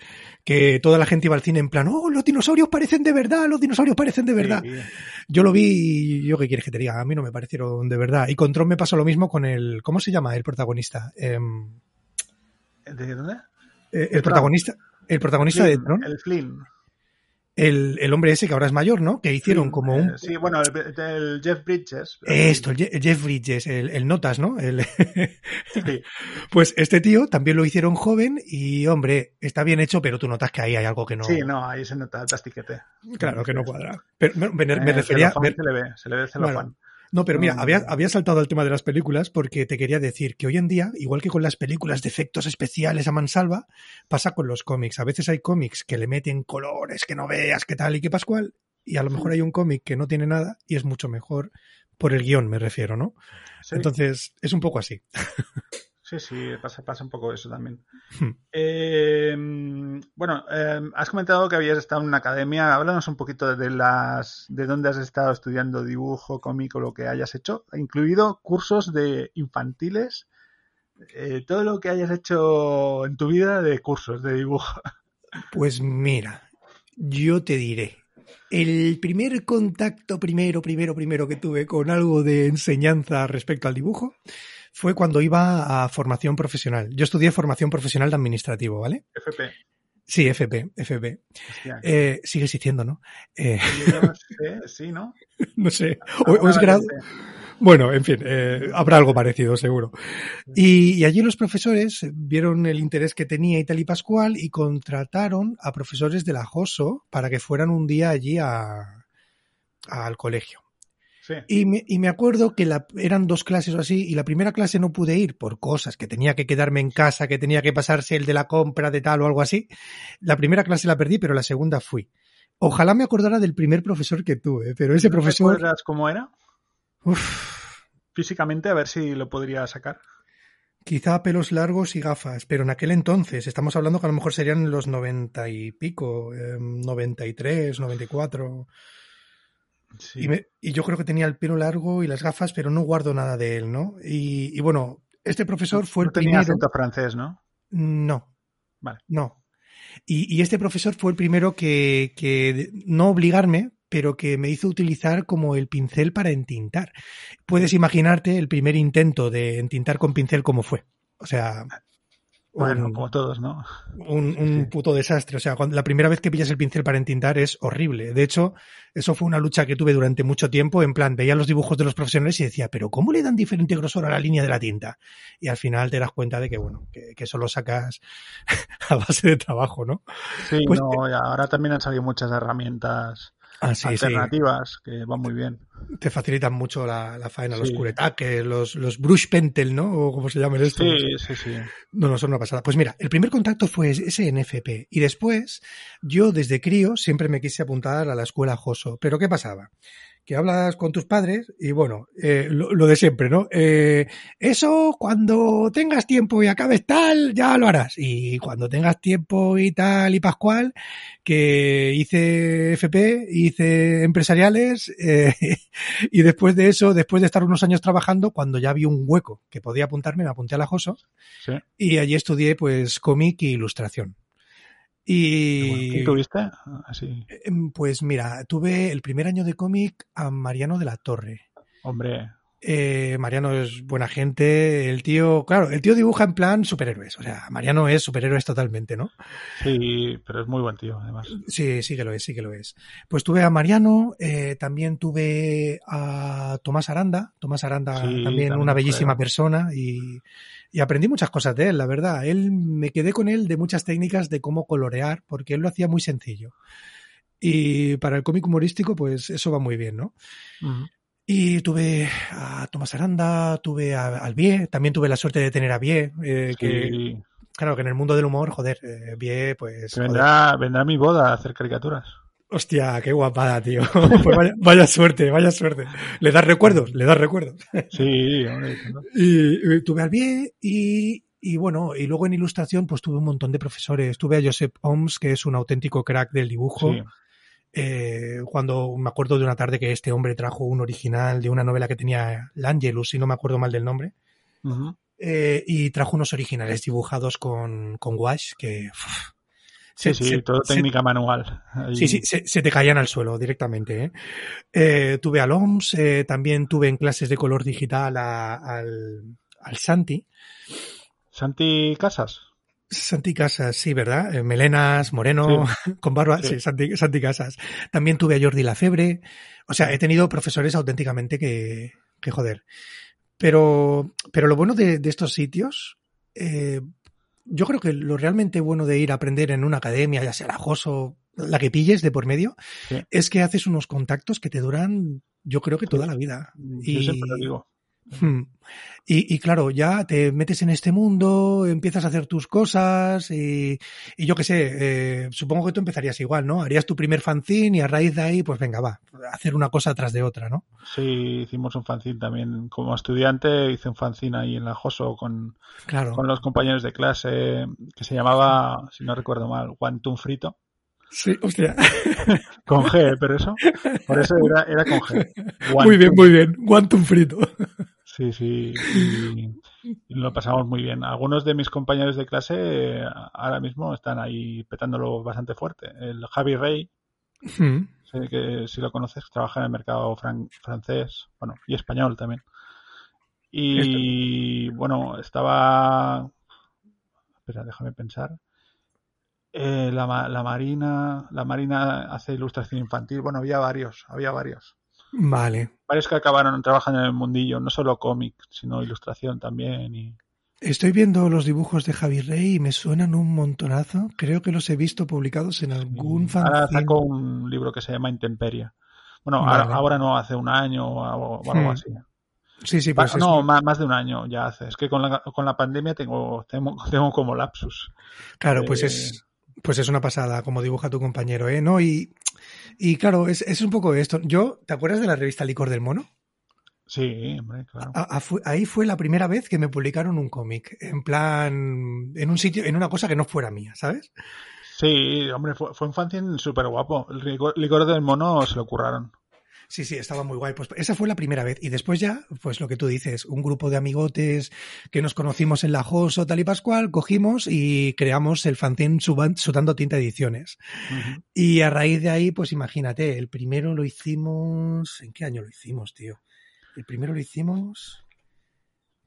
que toda la gente iba al cine en plan, oh, los dinosaurios parecen de verdad, los dinosaurios parecen de verdad. Sí, Yo lo vi y yo qué quieres que te diga, a mí no me parecieron de verdad. Y con Tron me pasó lo mismo con el, ¿cómo se llama el protagonista? Em, ¿de dónde? eh, el protagonista, el protagonista de Tron, el Flynn el, el hombre ese que ahora es mayor, ¿no? Que hicieron como eh, un... sí bueno el, el Jeff Bridges Esto, el Je- el Jeff Bridges, el, el Notas, ¿no? El, Sí, Pues este tío también lo hicieron joven y, hombre, está bien hecho, pero tú notas que ahí hay algo que no. sí no ahí se nota el plastiquete Claro, que no cuadra. Pero me, me- me Eh, refería. me- se le ve se le ve el celofán no, pero mira, Mm. había, había saltado al tema de las películas porque te quería decir que hoy en día, igual que con las películas de efectos especiales a mansalva, pasa con los cómics. A veces hay cómics que le meten colores que no veas, qué tal y qué pascual, y a lo mejor hay un cómic que no tiene nada y es mucho mejor por el guion, me refiero, ¿no? Sí, Entonces, es un poco así. sí sí pasa pasa un poco eso también. Eh, bueno, eh, has comentado que habías estado en una academia. Háblanos un poquito de las, de dónde has estado estudiando dibujo, cómic o lo que hayas hecho, incluido cursos de infantiles, eh, todo lo que hayas hecho en tu vida de cursos de dibujo. Pues mira, yo te diré. El primer contacto primero, primero, primero que tuve con algo de enseñanza respecto al dibujo fue cuando iba a formación profesional. Yo estudié formación profesional de administrativo, ¿vale? FP. Sí, FP, FP. Hostia, Eh, sigue existiendo, ¿no? Eh, yo no sé, sí, ¿no? no sé. O, es grado. Bueno, en fin, eh, habrá algo parecido, seguro. Y, y allí los profesores vieron el interés que tenía y tal y Pascual y contrataron a profesores de la JOSO para que fueran un día allí a, al colegio. Sí. Y me, y me acuerdo que la, eran dos clases o así, y la primera clase no pude ir por cosas, que tenía que quedarme en casa, que tenía que pasarse el de la compra de tal o algo así. La primera clase la perdí, pero la segunda fui. Ojalá me acordara del primer profesor que tuve, pero ese ¿No profesor... recuerdas cómo era? uf, Físicamente, a ver si lo podría sacar. Quizá pelos largos y gafas, pero en aquel entonces, estamos hablando que a lo mejor serían los noventa y pico, eh, 93, 94. Sí. Y, me- y yo creo que tenía el pelo largo y las gafas, pero no guardo nada de él, ¿no? Y, y bueno, Este profesor fue el tenía primero. acento francés, ¿no? No. Vale. No. Y, y este profesor fue el primero que, que no obligarme, pero que me hizo utilizar como el pincel para entintar. Puedes imaginarte el primer intento de entintar con pincel como fue. O sea, Bueno, un, como todos, ¿no? un- un Sí. puto desastre. O sea, cuando, la primera vez que pillas el pincel para entintar es horrible. De hecho, eso fue una lucha que tuve durante mucho tiempo. En plan, veía los dibujos de los profesionales y decía, pero ¿cómo le dan diferente grosor a la línea de la tinta? Y al final te das cuenta de que, bueno, que, que eso lo sacas a base de trabajo, ¿no? Sí, Pues- no, ahora también han salido muchas herramientas Ah, sí, sí. alternativas que van muy bien. Te facilitan mucho la, la faena, los Sí. curetaques, los, los brush pentel, ¿no? O como se llaman estos. Sí, sí, sí. No, no, son una pasada. Pues mira, el primer contacto fue ese NFP y después yo desde crío siempre me quise apuntar a la escuela Joso. Pero ¿qué pasaba? Que hablas con tus padres y bueno, eh, lo, lo de siempre, ¿no? Eh, eso cuando tengas tiempo y acabes tal, ya lo harás. Y cuando tengas tiempo y tal y pascual, que hice FP, hice empresariales eh, y después de eso, después de estar unos años trabajando, cuando ya vi un hueco que podía apuntarme, me apunté a la Joso sí. y allí estudié pues cómic e ilustración. Y ¿Quién tuviste? Así. em, pues mira, tuve el primer año de cómic a Mariano de la Torre. Hombre, Eh, Mariano es buena gente, el tío, claro, el tío dibuja en plan superhéroes, o sea, Mariano es superhéroes totalmente, ¿no? sí, pero es muy buen tío, además. Sí, sí que lo es, sí que lo es. Pues tuve a Mariano, eh, también tuve a Tomás Aranda, Tomás Aranda Sí, también, también una un bellísima persona y, y aprendí muchas cosas de él, la verdad. Él me quedé con él de muchas técnicas de cómo colorear, porque él lo hacía muy sencillo. Y para el cómic humorístico, pues eso va muy bien, ¿no? Y tuve a Tomás Aranda, tuve a Albié, también tuve la suerte de tener a Bie, eh, que claro que en el mundo del humor, joder, eh, Bie, pues... joder. vendrá, vendrá a mi boda a hacer caricaturas. Hostia, qué guapada, tío. Pues vaya, vaya suerte, vaya suerte. ¿Le das recuerdos? Le das recuerdos. Sí, hombre, ¿no? Y, y tuve al Bie y, y bueno, y luego en ilustración pues tuve un montón de profesores. Tuve a Josep Oms, que es un auténtico crack del dibujo. Sí. Eh, cuando me acuerdo de una tarde que este hombre trajo un original de una novela que tenía L'Angelus, si no me acuerdo mal del nombre. Eh, y trajo unos originales dibujados con, con wash que... Sí, se- sí, se- todo se- técnica manual. Ahí. Sí, sí, se, te caían al suelo directamente. ¿eh? Eh, tuve al OMS, eh, también tuve en clases de color digital a- al, al Santi. Santi Casas. Santi Casas, sí, ¿verdad? Melenas, moreno, con barba, sí, Sí. Santi, Santi Casas. También tuve a Jordi Lafebre. O sea, he tenido profesores auténticamente que, que joder. Pero, pero lo bueno de, de estos sitios, eh, yo creo que lo realmente bueno de ir a aprender en una academia, ya sea la JOSO, la que pilles de por medio, Sí. es que haces unos contactos que te duran, yo creo que toda la vida. Yo Y- siempre lo digo. Hmm. Y, y claro, ya te metes en este mundo, empiezas a hacer tus cosas y, y yo qué sé, eh, supongo que tú empezarías igual, ¿no? Harías tu primer fanzine y a raíz de ahí, pues venga, va, hacer una cosa tras de otra, ¿no? Sí, hicimos un fanzine también. Como estudiante hice un fanzine ahí en la JOSO con, Claro. con los compañeros de clase que se llamaba, si no recuerdo mal, Guantún Frito. Sí, hostia. Con G, pero eso. Por eso era, era con G. Muy bien, Guantún. muy bien. Guantum frito. Sí, sí. Y, y lo pasamos muy bien. Algunos de mis compañeros de clase eh, ahora mismo están ahí petándolo bastante fuerte. El Javi Rey, Hmm. que si lo conoces, trabaja en el mercado fran- francés, bueno, y español también. Y bueno, estaba. Espera, déjame pensar. Eh, la, la Marina, la Marina hace ilustración infantil. Bueno, había varios, había varios. Vale. Varios que acabaron trabajando en el mundillo, no solo cómic, sino ilustración también. Y... Estoy viendo los dibujos de Javi Rey y me suenan un montonazo. Creo que los he visto publicados en algún Ahora fanzine. sacó un libro que se llama Intemperia. Bueno, Vale. ahora, ahora no, hace un año o algo, o algo Hmm. así. Sí, sí, pues es- no, más, más de un año ya hace. Es que con la, con la pandemia tengo, tengo, tengo como lapsus. Claro, pues Eh, es, pues es una pasada, como dibuja tu compañero, ¿eh? ¿No? Y, y claro, es, es un poco esto. Yo, ¿te acuerdas de la revista Licor del Mono? Sí, hombre, claro. A- a- fu- ahí fue la primera vez que me publicaron un cómic, en plan, en un sitio, en una cosa que no fuera mía, ¿sabes? Sí, hombre, fue, fue un fanzine súper guapo. El licor, licor del mono se lo curraron. Sí, sí, estaba muy guay. Pues esa fue la primera vez. Y después ya, pues lo que tú dices, un grupo de amigotes que nos conocimos en la Joso, tal y Pascual, cogimos y creamos el fanzine Sudando Tinta Ediciones. Y a raíz de ahí, pues imagínate, el primero lo hicimos. ¿En qué año lo hicimos, tío? El primero lo hicimos.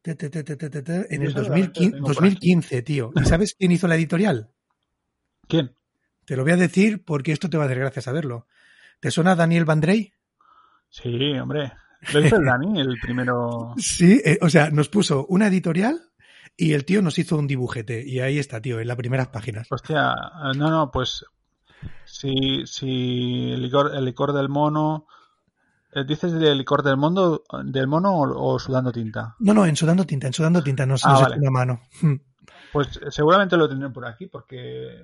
En el 2015, tío. ¿Y sabes quién hizo la editorial? ¿Quién? Te lo voy a decir porque esto te va a hacer gracia saberlo. ¿Te suena Daniel Vandrey? Sí, hombre. Lo hizo el Dani, el primero. Sí, eh, o sea, nos puso una editorial y el tío nos hizo un dibujete. Y ahí está, tío, en las primeras páginas. Hostia, no, no, pues. Si, si el, licor, el licor del mono. Eh, ¿Dices del licor del mono, del mono o, sudando tinta? No, no, en sudando tinta, en sudando tinta, no se ah, nos una mano. Hmm. Pues seguramente lo tendré por aquí, porque.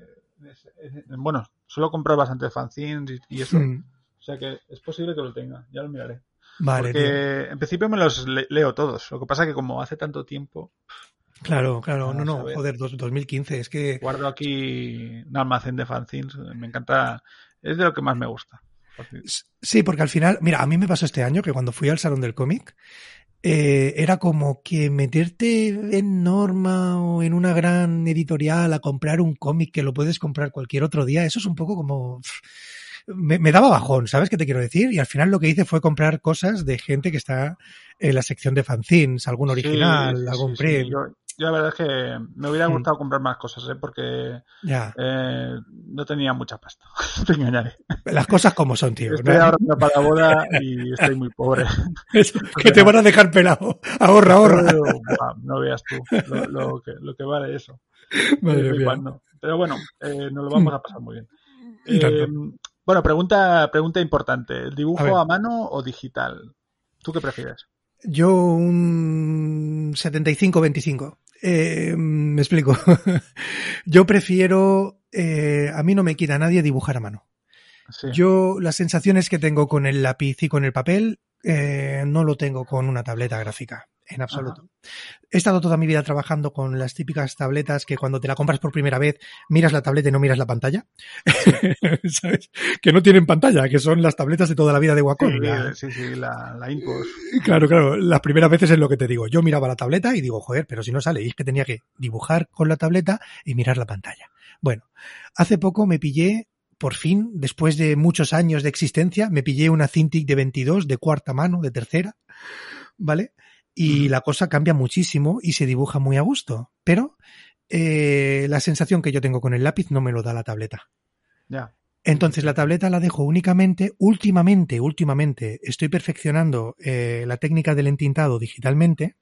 bueno, suelo comprar bastante fanzines y, eso. Hmm. O sea que es posible que lo tenga, ya lo miraré. Vale. Porque en principio me los leo todos. Lo que pasa es que como hace tanto tiempo. Claro, claro, no, no, joder, 2015, es que. Guardo aquí un almacén de fanzines, me encanta, es de lo que más me gusta. Sí, porque al final, mira, a mí me pasó este año que cuando fui al Salón del Cómic, eh, era como que meterte en Norma o en una gran editorial a comprar un cómic que lo puedes comprar cualquier otro día, eso es un poco como me, daba bajón, ¿sabes qué te quiero decir? Y al final lo que hice fue comprar cosas de gente que está en la sección de fanzines, algún original, algún print. Yo, la verdad es que me hubiera mm. gustado comprar más cosas, ¿eh? porque eh, no tenía mucha pasta. te engañaré. Las cosas como son, tío. Estoy ahorrando para la boda y estoy muy pobre. que te van a dejar pelado. Ahorra, ahorra. no veas tú lo, que, lo que vale eso. Pero bueno, eh, nos lo vamos a pasar muy bien. Eh, bueno, pregunta, pregunta importante. ¿El dibujo a, mano o digital? ¿Tú qué prefieres? Yo un 75-25. Eh, me explico. Yo prefiero, eh, a mí no me quita nadie dibujar a mano. Yo las sensaciones que tengo con el lápiz y con el papel eh, no lo tengo con una tableta gráfica en absoluto. He estado toda mi vida trabajando con las típicas tabletas que cuando te la compras por primera vez miras la tableta y no miras la pantalla. ¿Sabes? Que no tienen pantalla, que son las tabletas de toda la vida de Wacom. Sí, sí, la, la Claro, claro. Las primeras veces es lo que te digo. Yo miraba la tableta y digo, joder, pero si no sale. Y es que tenía que dibujar con la tableta y mirar la pantalla. Bueno, hace poco me pillé por fin, después de muchos años de existencia, me pillé una Cintiq de 22 de cuarta mano, de tercera, ¿vale? y la cosa cambia muchísimo y se dibuja muy a gusto. Pero eh, la sensación que yo tengo con el lápiz no me lo da la tableta. Ya. Entonces la tableta la dejo únicamente, últimamente, últimamente estoy perfeccionando eh, la técnica del entintado digitalmente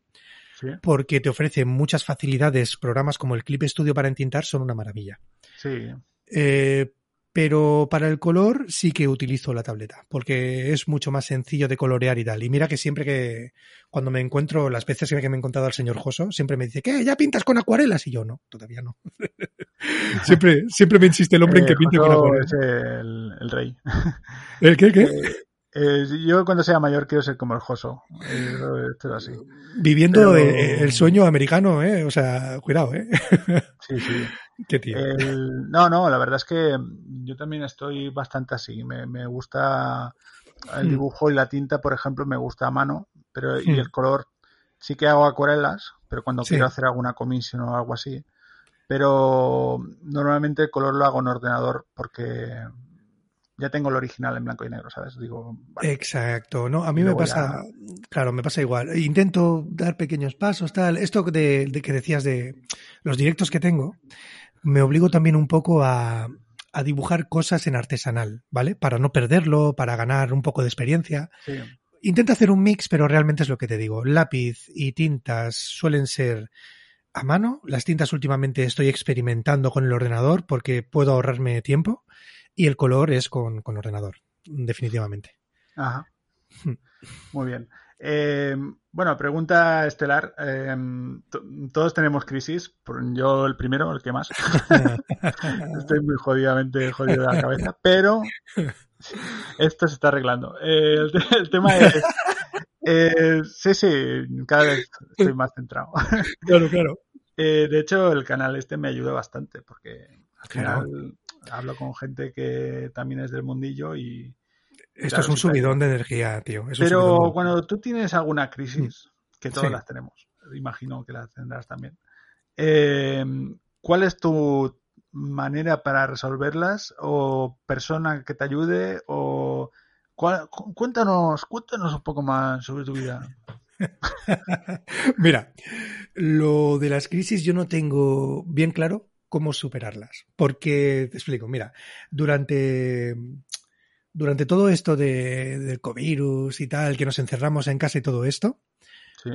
porque te ofrece muchas facilidades. Programas como el Clip Studio para entintar son una maravilla. Sí. Eh, pero para el color sí que utilizo la tableta, porque es mucho más sencillo de colorear y tal. Y mira que siempre que, cuando me encuentro, las veces que me he encontrado al señor Joso, siempre me dice, ¿qué? ¿Ya pintas con acuarelas? Y yo, no, todavía no. siempre, siempre me insiste el hombre en que eh, pinte con acuarelas. Es el, rey. ¿El qué? qué? Eh, eh, yo cuando sea mayor quiero ser como el Joso. así. Viviendo el, sueño americano, ¿eh? O sea, cuidado, ¿eh? sí, sí. Qué no, no, la verdad es que yo también estoy bastante así. Me, me gusta el hmm. dibujo y la tinta, por ejemplo, me gusta a mano, pero y hmm. el color sí que hago acuarelas, pero cuando quiero hacer alguna comisión o algo así. Pero normalmente el color lo hago en ordenador porque ya tengo el original en blanco y negro, ¿sabes? Digo, Exacto, ¿no? A mí me pasa, claro, me pasa igual. Intento dar pequeños pasos, tal. Esto de, que decías de los directos que tengo, me obligo también un poco a, a, dibujar cosas en artesanal, ¿vale? Para no perderlo, para ganar un poco de experiencia. Intento hacer un mix, pero realmente es lo que te digo. Lápiz y tintas suelen ser a mano. Las tintas últimamente estoy experimentando con el ordenador porque puedo ahorrarme tiempo y el color es con, ordenador, definitivamente. Ajá. Muy bien. Eh, bueno, pregunta estelar. Eh, todos tenemos crisis. Yo el primero, el que más. Estoy muy jodidamente jodido de la cabeza, pero esto se está arreglando. Eh, el, tema es... sí, sí, cada vez estoy más centrado. Claro, claro. de hecho, el canal este me ayuda bastante porque al final hablo con gente que también es del mundillo y, Esto es un subidón de energía, tío. Pero cuando tú tienes alguna crisis, mm. que todas las tenemos, imagino que las tendrás también, eh, ¿cuál es tu manera para resolverlas? ¿O persona que te ayude? ¿O cuéntanos, cuéntanos un poco más sobre tu vida. Mira, lo de las crisis yo no tengo bien claro cómo superarlas. Porque, te explico, mira, durante, durante todo esto de, del COVID y tal, que nos encerramos en casa y todo esto,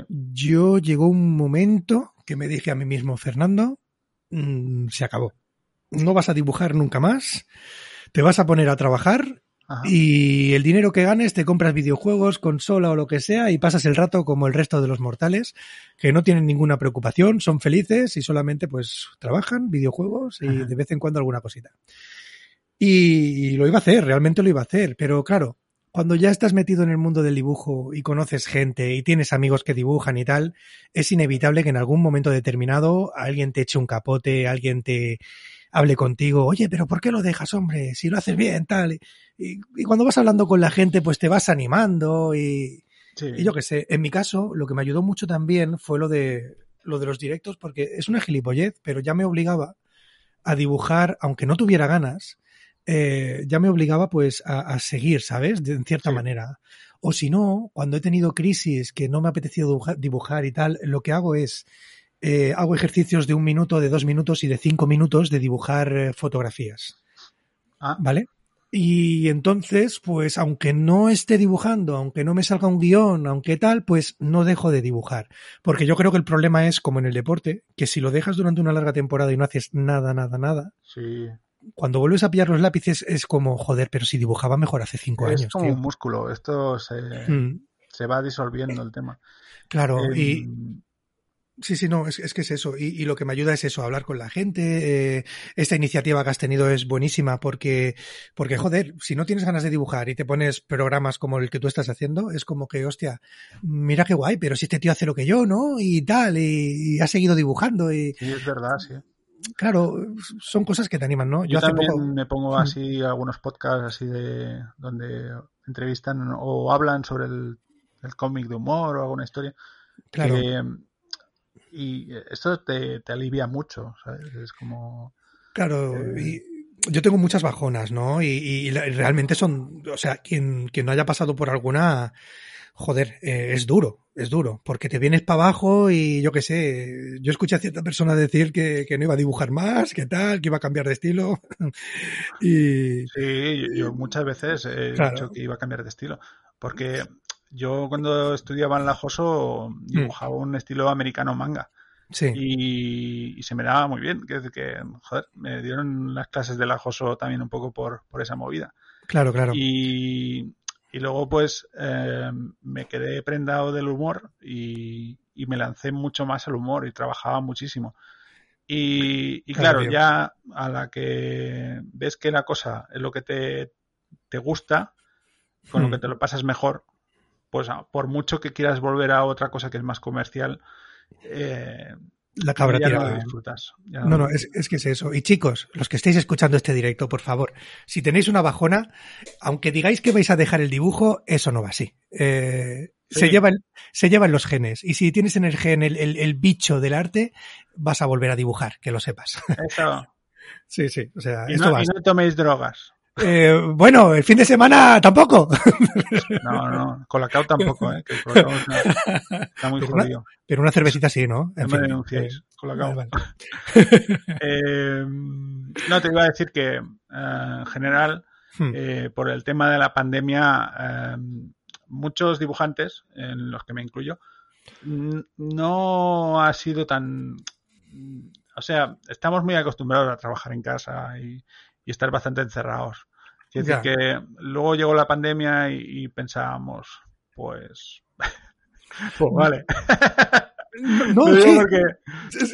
yo llegó un momento que me dije a mí mismo, Fernando, mm, se acabó. No vas a dibujar nunca más, te vas a poner a trabajar y el dinero que ganes te compras videojuegos, consola o lo que sea y pasas el rato como el resto de los mortales que no tienen ninguna preocupación, son felices y solamente pues trabajan videojuegos y de vez en cuando alguna cosita. Y, lo iba a hacer, realmente lo iba a hacer, pero claro, cuando ya estás metido en el mundo del dibujo y conoces gente y tienes amigos que dibujan y tal, es inevitable que en algún momento determinado alguien te eche un capote, alguien te hable contigo, oye, pero ¿por qué lo dejas, hombre? Si lo haces bien, tal. Y, cuando vas hablando con la gente, pues te vas animando y, y yo qué sé. En mi caso, lo que me ayudó mucho también fue lo de, lo de los directos, porque es una gilipollez, pero ya me obligaba a dibujar, aunque no tuviera ganas, eh, ya me obligaba pues a, seguir, ¿sabes? De, en cierta manera. O si no, cuando he tenido crisis que no me ha apetecido dibujar y tal, lo que hago es eh, hago ejercicios de un minuto, de dos minutos y de cinco minutos de dibujar eh, fotografías. Ah. ¿Vale? Y entonces, pues aunque no esté dibujando, aunque no me salga un guion, aunque tal, pues no dejo de dibujar. Porque yo creo que el problema es, como en el deporte, que si lo dejas durante una larga temporada y no haces nada, nada, nada, sí. Cuando vuelves a pillar los lápices es como, joder, pero si dibujaba mejor hace cinco años. Es como un músculo, esto se, mm. se, va disolviendo el tema. Claro, y em, Sí, sí, no, es, que es eso. Y, lo que me ayuda es eso, hablar con la gente. Eh, esta iniciativa que has tenido es buenísima porque, porque, joder, si no tienes ganas de dibujar y te pones programas como el que tú estás haciendo, es como que, hostia, mira qué guay, pero si este tío hace lo que yo, ¿no? Y tal, y, ha seguido dibujando. Y, sí, es verdad, sí. Claro, son cosas que te animan, ¿no? Yo, también me pongo así algunos podcasts así de donde entrevistan o hablan sobre el, cómic de humor o alguna historia. Claro y esto te, alivia mucho, ¿sabes? Es como... Claro, eh, y yo tengo muchas bajonas, ¿no? Y, realmente son, o sea, quien, quien no haya pasado por alguna, joder, eh, es duro, es duro, porque te vienes para abajo y yo qué sé, yo escuché a cierta persona decir que, no iba a dibujar más, que tal, que iba a cambiar de estilo. y, sí, yo muchas veces he dicho que iba a cambiar de estilo, porque yo cuando estudiaba en la Joso mm. dibujaba un estilo americano manga. Sí. Y, se me daba muy bien. Que, que, joder, me dieron las clases de la Joso también un poco por, por esa movida. Claro, claro. Y, y luego pues eh, me quedé prendado del humor y, y, me lancé mucho más al humor y trabajaba muchísimo. Y, y claro, ya a la que ves que la cosa es lo que te, te gusta, con lo hmm. que te lo pasas mejor, pues por mucho que quieras volver a otra cosa que es más comercial, eh, la cabra tirada. No, disfrutas, no, no, es, que es eso. Y chicos, los que estáis escuchando este directo, por favor, si tenéis una bajona, aunque digáis que vais a dejar el dibujo, eso no va así. Eh, se, lleva se llevan los genes. Y si tienes en el gen el, bicho del arte, vas a volver a dibujar, que lo sepas. Eso. sí, sí. O sea, y no toméis drogas. Eh, bueno, el fin de semana tampoco. No, no, Colacao tampoco, ¿eh? Que está muy pero pero una cervecita sí, ¿no? no me denunciéis, Colacao. eh, no, te iba a decir que eh, en general, hmm. eh, por el tema de la pandemia, eh, muchos dibujantes, en los que me incluyo, no ha sido tan... O sea, estamos muy acostumbrados a trabajar en casa y, y estar bastante encerrados. Es decir, que luego llegó la pandemia y, pensábamos, pues, pues vale. No, sí. porque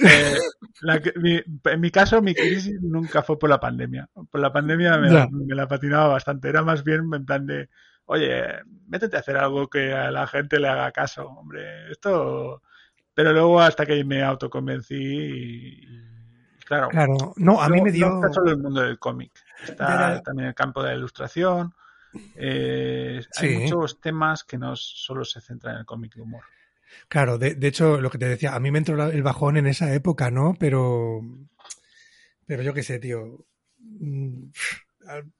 eh, en mi caso mi crisis nunca fue por la pandemia. Por la pandemia me, la, patinaba bastante. Era más bien en plan de, oye, métete a hacer algo que a la gente le haga caso, hombre. Esto... Pero luego hasta que me autoconvencí y Claro. Claro. No, a mí me dio. No solo el mundo del cómic. Está también el campo de la ilustración. eh, Sí. hay muchos temas que no solo se centran en el cómic de humor. Claro, de, de hecho, lo que te decía, a mí me entró el bajón en esa época, ¿no? Pero, pero yo qué sé, tío. Mm,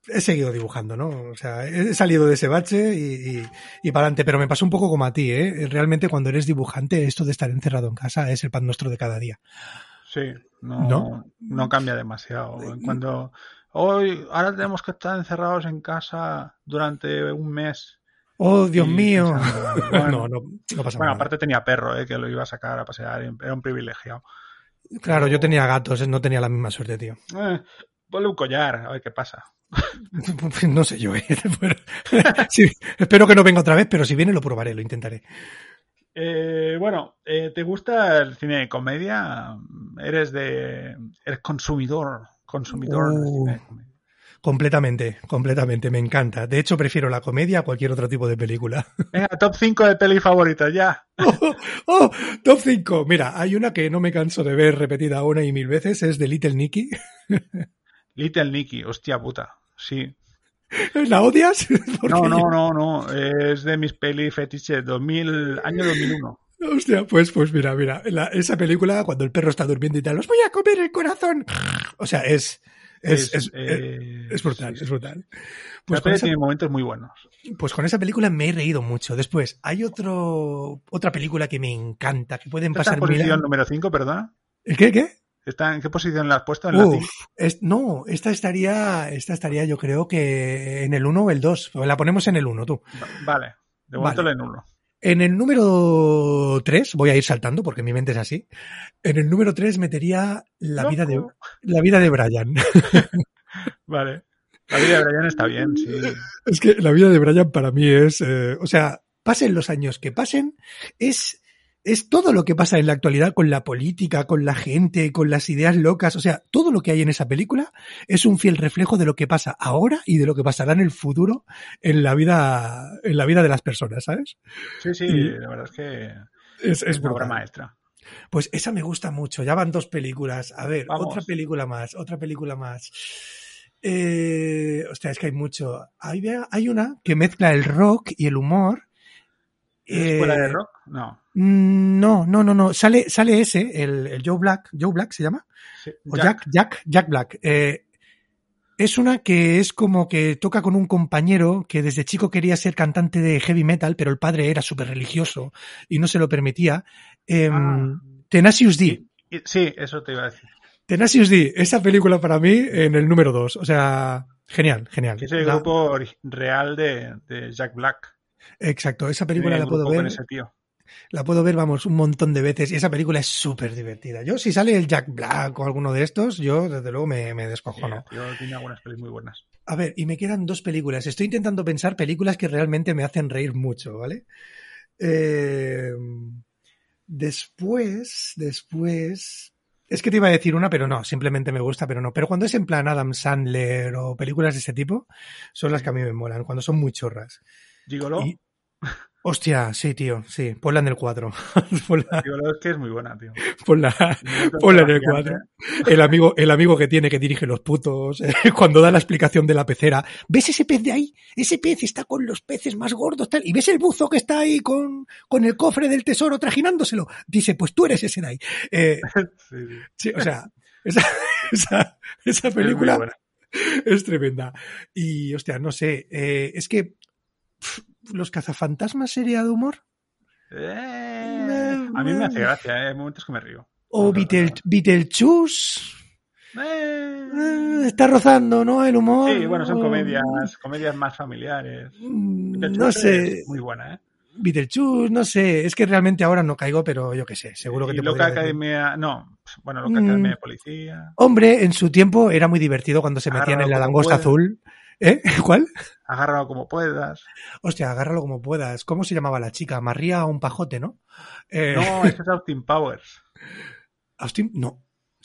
He seguido dibujando, ¿no? O sea, he salido de ese bache y, y, y para adelante, pero me pasó un poco como a ti, ¿eh? Realmente cuando eres dibujante, esto de estar encerrado en casa es el pan nuestro de cada día. Sí, no, ¿No? no cambia demasiado. Cuando hoy, ahora tenemos que estar encerrados en casa durante un mes. Oh, Dios Y mío. pensando, bueno, no, no, no pasa Bueno, nada. aparte tenía perro, eh, que lo iba a sacar a pasear, era un privilegiado. Claro, yo tenía gatos, no tenía la misma suerte, tío. Eh, ponle un collar, a ver qué pasa. No sé yo, ¿eh? Bueno, sí, espero que no venga otra vez, pero si viene lo probaré, lo intentaré. Eh, bueno, eh, ¿te gusta el cine de comedia? Eres de. Eres consumidor. Consumidor Uh. Completamente, completamente, me encanta. De hecho, prefiero la comedia a cualquier otro tipo de película. Venga, top 5 de peli favoritas, ya. ¡Oh! oh, top 5. Mira, hay una que no me canso de ver repetida una y mil veces, es de Little Nicky. Little Nicky, hostia puta. Sí. ¿La odias? No, no, no, no. Es de mis peli fetiches, 2000, año 2001. Hostia, pues, pues mira, mira, la- esa película, cuando el perro está durmiendo y tal, os voy a comer el corazón. O sea, es, es, es, eh, es brutal, sí, sí. es brutal. La Pues peli esa, tiene momentos muy buenos. pues con esa película me he reído mucho. Después, hay otro, otra película que me encanta, que pueden ¿Esta está pasar en mil posición número 5, perdona? ¿El ¿Qué, qué? ¿Está, ¿En qué posición la has puesto? ¿En la Uf, cinco? es- no, esta estaría, esta estaría yo creo que en el 1 o el 2. La ponemos en el 1, tú. Va- Vale. De momento Vale. la en uno. En el número 3, voy a ir saltando porque mi mente es así. En el número 3 metería la vida de, la vida de Brian. Vale. La vida de Brian está bien, sí. Es que la vida de Brian para mí es, eh, o sea, pasen los años que pasen, es, es todo lo que pasa en la actualidad con la política, con la gente, con las ideas locas, o sea, todo lo que hay en esa película es un fiel reflejo de lo que pasa ahora y de lo que pasará en el futuro en la vida, en la vida de las personas, ¿sabes? Sí, sí, Y- la verdad es que Es, es es una obra maestra. Pues esa me gusta mucho. Ya van dos películas. A ver, Vamos. otra película más, otra película más. Eh, hostia, es que hay mucho. Hay, hay una que mezcla el rock y el humor. ¿Es escuela de Eh, rock? No. mm, No, no, no, no. Sale, sale ese, el, el Joe Black. Joe Black se llama. Sí, O Jack, Jack, Jack Black. Eh, es una que es como que toca con un compañero que desde chico quería ser cantante de heavy metal, pero el padre era súper religioso y no se lo permitía. Ah. Tenacious D. Sí, eso te iba a decir. Tenacious D, esa película para mí en el número 2. O sea, genial, genial. Es el grupo real de, de Jack Black. Exacto, esa película la puedo ver, ese tío. la puedo ver, vamos, un montón de veces y esa película es súper divertida. Yo, si sale el Jack Black o alguno de estos, yo desde luego me, me descojono. tío tiene algunas pelis muy buenas. A ver, y me quedan dos películas. Estoy intentando pensar películas que realmente me hacen reír mucho, ¿vale? Eh, después, después... Es que te iba a decir una, pero no, simplemente me gusta, pero no. Pero cuando es en plan Adam Sandler o películas de ese tipo, son las que a mí me molan, cuando son muy chorras. Gigolo, Y- Hostia, sí, tío, sí, ponla en el 4. ponla, Gigolo es que es muy buena, tío. ponla, ponla en el 4. El amigo, el amigo que tiene que dirige los putos, eh, cuando da la explicación de la pecera. ¿Ves ese pez de ahí? Ese pez está con los peces más gordos, tal. Y ves el buzo que está ahí con, con el cofre del tesoro trajinándoselo. Dice, pues tú eres ese de ahí. Eh, Sí, o sea, esa, esa, película es tremenda. Y, hostia, no sé, eh, es que los cazafantasmas sería de humor. Eh, a mí me hace gracia, ¿eh? hay momentos que me río. O. Beetlejuice. Eh, Eh, está rozando, ¿no? El humor. Sí, bueno, son comedias, comedias más familiares. Mm, No sé. Muy buena, ¿eh? Beetlejuice, no sé. Es que realmente ahora no caigo, pero yo qué sé. Seguro que y te Loca decir. Academia, no, bueno, Loca Mm. Academia de Policía. Hombre, en su tiempo era muy divertido cuando se metían en la langosta azul. ¿Eh? ¿Cuál? Agárralo como puedas. Hostia, agárralo como puedas. ¿Cómo se llamaba la chica? María un pajote, ¿no? Eh, No, ese es Austin Powers. Austin, no.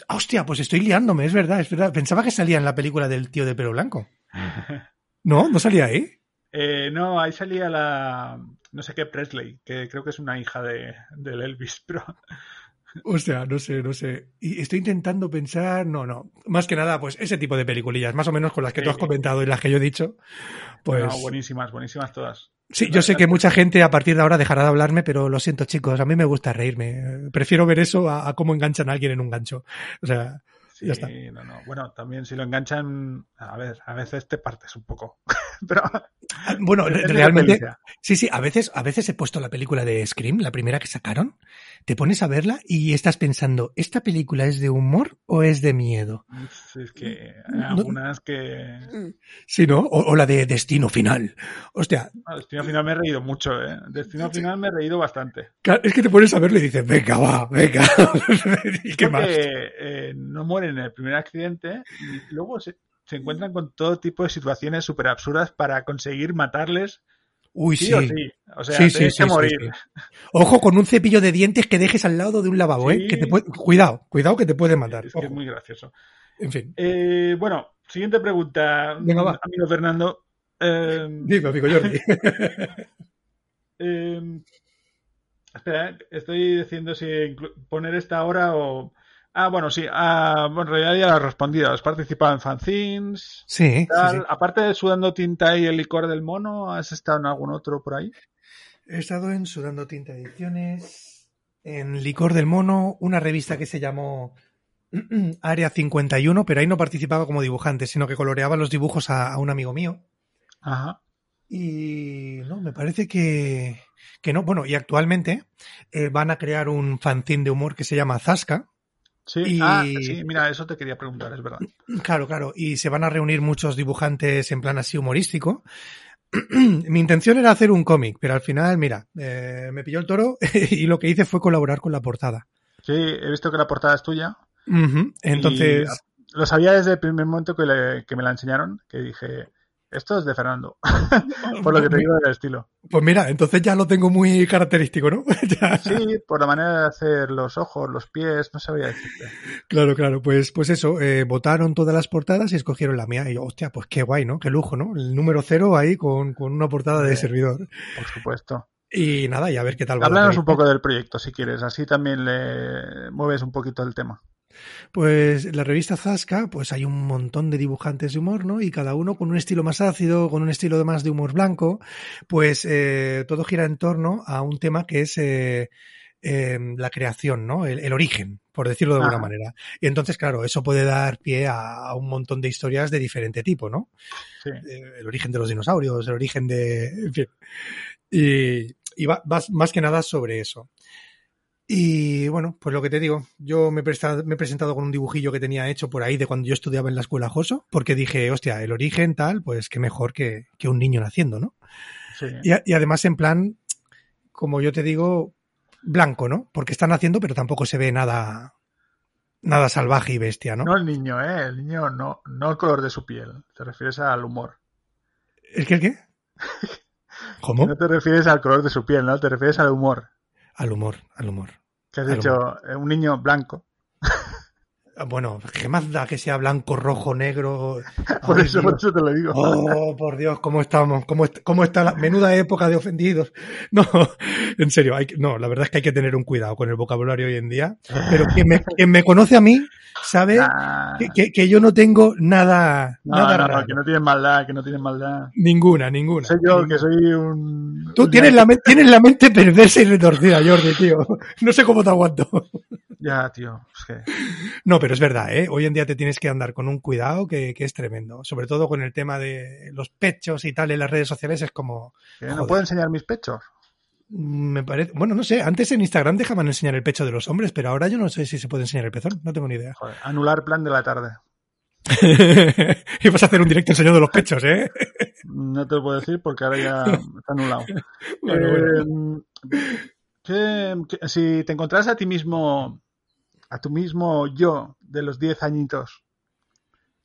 Hostia, pues estoy liándome, es verdad, es verdad. Pensaba que salía en la película del tío de pelo blanco. No, no salía ahí. Eh, no, ahí salía la. No sé qué Presley, que creo que es una hija de, del Elvis, pero. O sea, no sé, no sé. Y estoy intentando pensar, no, no. Más que nada, pues ese tipo de peliculillas, más o menos con las que Sí, tú has comentado y las que yo he dicho. Pues No, buenísimas, buenísimas todas. sí, yo sé que mucha gente a partir de ahora dejará de hablarme, pero lo siento, chicos, a mí me gusta reírme. Prefiero ver eso a, a cómo enganchan a alguien en un gancho. O sea, Sí, Ya está. no, no. Bueno, también si lo enganchan, a ver, a veces te partes un poco. Pero bueno, realmente, sí, sí, a veces, a veces he puesto la película de Scream, la primera que sacaron, te pones a verla y estás pensando, ¿esta película es de humor o es de miedo? Sí, es que hay No- algunas que. Sí, ¿no? O, o la de Destino Final. Hostia, Ah, Destino final me he reído mucho, ¿eh? Destino final me he reído bastante. Es que te pones a verlo y dices, venga, va, venga. ¿Y qué más? Eh, no mueren en el primer accidente y luego se, se encuentran con todo tipo de situaciones súper absurdas para conseguir matarles Uy, sí, sí. o sí. O sea, Sí, tienes que morir. Ojo con un cepillo de dientes que dejes al lado de un lavabo, ¿eh? Sí. Que te puede... Cuidado, cuidado que te puede matar. Es que es muy gracioso. En fin. Eh, bueno, siguiente pregunta, Venga, va. amigo Fernando. Eh, Dime, amigo Jordi. eh, espera, estoy diciendo si poner esta ahora o... Ah, bueno, sí. Ah, bueno, en realidad ya lo he respondido. Has participado en fanzines. Sí, sí, sí. Aparte de Sudando Tinta y el licor del mono, ¿has estado en algún otro por ahí? He estado en Sudando Tinta Ediciones, en Licor del Mono, una revista que se llamó Área 51, pero ahí no participaba como dibujante, sino que coloreaba los dibujos a, a un amigo mío. Ajá. Y no, me parece que, que no. Bueno, y actualmente eh, van a crear un fanzine de humor que se llama Zasca. Sí, Y- ah, sí, mira, eso te quería preguntar, es verdad. Claro, claro. Y se van a reunir muchos dibujantes en plan así humorístico. Mi intención era hacer un cómic, pero al final, mira, eh, me pilló el toro y lo que hice fue colaborar con la portada. Sí, he visto que la portada es tuya. Entonces, lo sabía desde el primer momento que, le- que me la enseñaron, que dije, esto es de Fernando, por lo que te digo del estilo. pues mira, entonces ya lo tengo muy característico, ¿no? Sí, por la manera de hacer los ojos, los pies, no sabía decirte. Claro, claro, pues, pues eso, eh, votaron todas las portadas y escogieron la mía. Y yo, hostia, pues qué guay, ¿no? Qué lujo, ¿no? El número cero ahí con, con una portada de servidor. Por supuesto. Y nada, y a ver qué tal va. Háblanos un poco del proyecto, si quieres, así también le mueves un poquito el tema. Pues en la revista Zasca, pues hay un montón de dibujantes de humor, ¿no? Y cada uno con un estilo más ácido, con un estilo más de humor blanco, pues eh, todo gira en torno a un tema que es eh, eh, la creación, ¿no? El, el origen, por decirlo de alguna manera. Y entonces, claro, eso puede dar pie a, a un montón de historias de diferente tipo, ¿no? Sí. Eh, el origen de los dinosaurios, el origen de... En fin. Y, y va, va más que nada sobre eso. Y bueno, pues lo que te digo, yo me he, prestado- me he presentado con un dibujillo que tenía hecho por ahí de cuando yo estudiaba en la escuela Joso, porque dije, hostia, el origen tal, pues qué mejor que, que un niño naciendo, ¿no? Sí. Y, a- y además en plan, como yo te digo, blanco, ¿no? Porque está naciendo, pero tampoco se ve nada, nada salvaje y bestia, ¿no? No el niño, ¿eh? El niño no, no el color de su piel. Te refieres al humor. ¿El qué, el qué? ¿Cómo? No te refieres al color de su piel, ¿no? Te refieres al humor. Al humor, al humor. Que has dicho, eh, un niño blanco. Ah, Bueno, ¿qué más da que sea blanco, rojo, negro? Por Ay, eso, por eso te lo digo. Oh, por Dios, ¿cómo estamos? ¿Cómo, est- cómo está la menuda época de ofendidos? No, en serio, hay no, la verdad es que hay que tener un cuidado con el vocabulario hoy en día. Pero quien me, quien me conoce a mí sabe Ah, que, que- que yo no tengo nada, no, nada no, raro. no, que no tienes maldad, que no tienes maldad. Ninguna, ninguna. Soy yo, que soy un... Tú tienes la, tienes la mente perversa y retorcida, Jordi, tío. No sé cómo te aguanto. Ya, tío. Es que... No, pero es verdad, ¿eh? Hoy en día te tienes que andar con un cuidado que, que es tremendo. Sobre todo con el tema de los pechos y tal en las redes sociales es como... no puedo enseñar mis pechos. Me parece... Bueno, no sé, antes en Instagram dejaban enseñar el pecho de los hombres, pero ahora yo no sé si se puede enseñar el pezón, no tengo ni idea. Joder, anular plan de la tarde. y vas a hacer un directo enseñando los pechos, ¿eh? No te lo puedo decir porque ahora ya está anulado. Bueno, bueno. Eh, ¿qué- qué- si te encontraras a ti mismo, a tu mismo yo de los 10 añitos,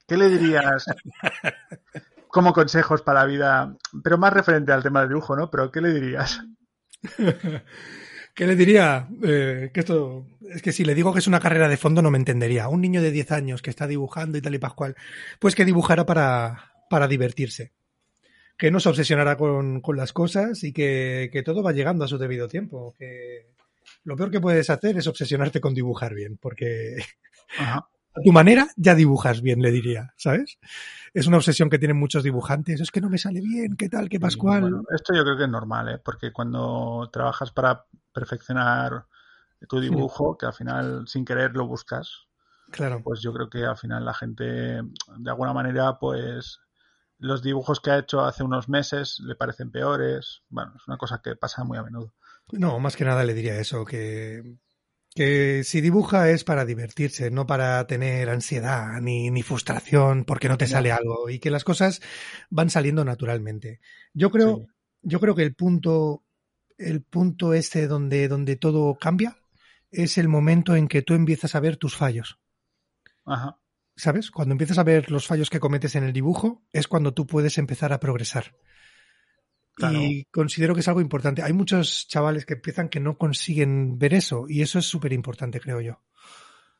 ¿qué le dirías como consejos para la vida? Pero más referente al tema del dibujo, ¿no? Pero ¿qué le dirías? ¿Qué le diría? Eh, que esto es que si le digo que es una carrera de fondo no me entendería. Un niño de 10 años que está dibujando y tal y pascual, pues que dibujara para, para divertirse. Que no se obsesionara con, con las cosas y que, que todo va llegando a su debido tiempo. Que, Lo peor que puedes hacer es obsesionarte con dibujar bien, porque Ajá. a tu manera ya dibujas bien, le diría, ¿sabes? Es una obsesión que tienen muchos dibujantes. Es que no me sale bien, ¿qué tal, qué pascual? Bueno, esto yo creo que es normal, ¿eh? porque cuando trabajas para perfeccionar tu dibujo, que al final sin querer lo buscas, claro. pues yo creo que al final la gente, de alguna manera, pues los dibujos que ha hecho hace unos meses le parecen peores. Bueno, es una cosa que pasa muy a menudo. No, más que nada le diría eso, que, que si dibuja es para divertirse, no para tener ansiedad ni, ni frustración porque no te sale algo y que las cosas van saliendo naturalmente. Yo creo, Sí. yo creo que el punto, el punto este donde, donde todo cambia es el momento en que tú empiezas a ver tus fallos. Ajá. ¿Sabes? Cuando empiezas a ver los fallos que cometes en el dibujo, es cuando tú puedes empezar a progresar. Claro. Y considero que es algo importante. Hay muchos chavales que empiezan que no consiguen ver eso, y eso es súper importante, creo yo.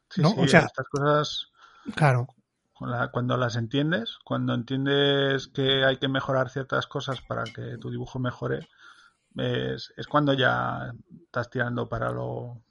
Sí, ¿No? sí, O sea- estas cosas, Claro, cuando las entiendes, cuando entiendes que hay que mejorar ciertas cosas para que tu dibujo mejore, es, es cuando ya estás tirando para lo,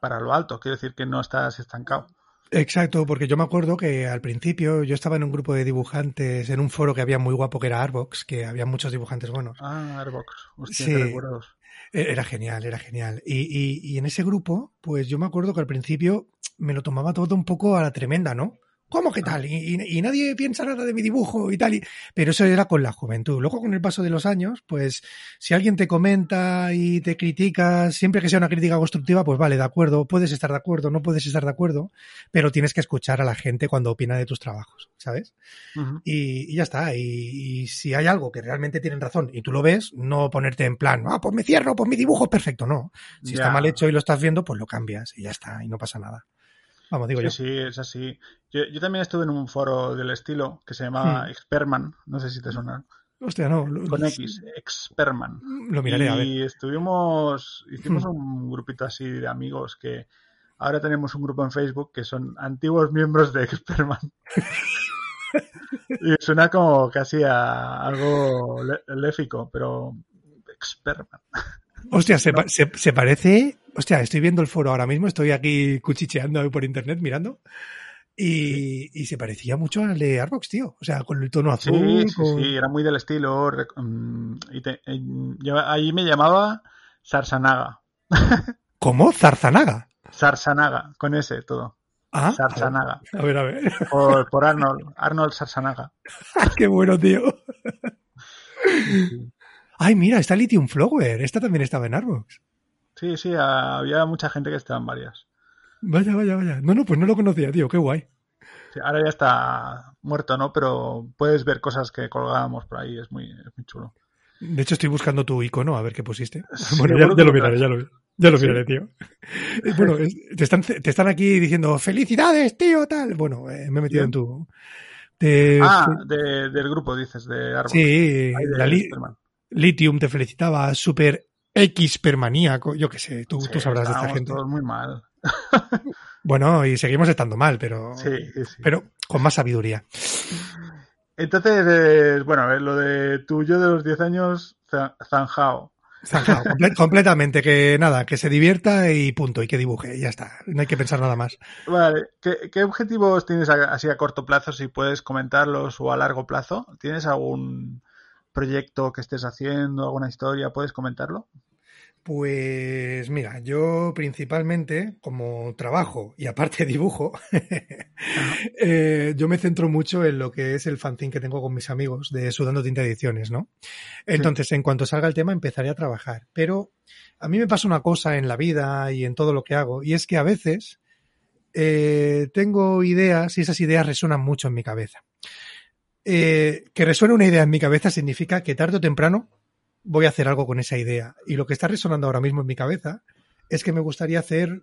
para lo alto. Quiere decir que no estás estancado. Exacto, porque yo me acuerdo que al principio yo estaba en un grupo de dibujantes, en un foro que había muy guapo que era Arbox, que había muchos dibujantes buenos. Ah, Airbox. Hostia, Sí. recuerdos. E- Era genial, era genial. Y, y- y en ese grupo, pues yo me acuerdo que al principio me lo tomaba todo un poco a la tremenda, ¿no? ¿Cómo que tal? Y, y- y nadie piensa nada de mi dibujo y tal. y- Pero eso era con la juventud. Luego, con el paso de los años, pues si alguien te comenta y te critica, siempre que sea una crítica constructiva, pues vale, de acuerdo, puedes estar de acuerdo, no puedes estar de acuerdo, pero tienes que escuchar a la gente cuando opina de tus trabajos, ¿sabes? Y, y ya está. Y, si hay algo que realmente tienen razón y tú lo ves, no ponerte en plan, ah, pues me cierro, pues mi dibujo es perfecto. No. Si está mal hecho y lo estás viendo, pues lo cambias y ya está, y no pasa nada. Vamos, digo Sí, yo. sí, es así. Yo, yo también estuve en un foro del estilo que se llamaba Hmm. Experman. No sé si te suena. Hostia, no. Lo, Con X, Experman. lo miraré, a ver. Y estuvimos, hicimos Hmm. un grupito así de amigos que ahora tenemos un grupo en Facebook que son antiguos miembros de Experman. y suena como casi a algo léfico, pero Experman. Hostia, se, se, se parece. Hostia, estoy viendo el foro ahora mismo, estoy aquí cuchicheando por internet mirando. Y, y se parecía mucho al de Arbox, tío. O sea, con el tono Sí, azul. sí, con- sí, era muy del estilo. mm, Y te- y yo ahí me llamaba Sarsanaga. ¿Cómo? Zarzanaga. Sarsanaga, con ese todo. Ah, Sarsanaga. a ver, a ver. Por, por Arnold. Arnold Sarsanaga. Qué bueno, tío. Ay, mira, está Lithium Flower. Esta también estaba en Arbox. Sí, sí, había mucha gente que estaba en varias. Vaya, vaya, vaya. No, no, pues no lo conocía, tío. Qué guay. Sí, ahora ya está muerto, ¿no? Pero puedes ver cosas que colgábamos por ahí, es muy, es muy chulo. De hecho, estoy buscando tu icono a ver qué pusiste. Sí, Bueno, ya, lo miraré, ya lo, ya lo Sí. miraré, tío. Eh, Bueno, es- te están, te están aquí diciendo felicidades, tío, tal. Bueno, eh, me he metido Bien. en tu. Ah, de- del grupo, dices, de Árbol. sí, de la li- Superman. Lithium te felicitaba, super X permaníaco, yo qué sé, tú, sabrás de esta gente. todos muy mal. Bueno, y seguimos estando mal, pero, Sí, sí, sí. pero con más sabiduría. Entonces, eh, bueno, eh, lo de tu yo de los 10 años, za- zanjao. Zanjado, comple- completamente, que nada, que se divierta y punto, y que dibuje, y ya está, no hay que pensar nada más. Vale, ¿Qué, qué objetivos tienes a- así a corto plazo, si puedes comentarlos, o a largo plazo? ¿Tienes algún proyecto que estés haciendo, alguna historia? ¿Puedes comentarlo? Pues mira, yo principalmente como trabajo y aparte dibujo, eh, yo me centro mucho en lo que es el fanzine que tengo con mis amigos de Sudando Tinta Ediciones, ¿no? Entonces, en cuanto salga el tema, empezaré a trabajar. Pero a mí me pasa una cosa en la vida y en todo lo que hago, y es que a veces eh, tengo ideas y esas ideas resuenan mucho en mi cabeza. Eh, que resuene una idea en mi cabeza significa que tarde o temprano voy a hacer algo con esa idea. Y lo que está resonando ahora mismo en mi cabeza es que me gustaría hacer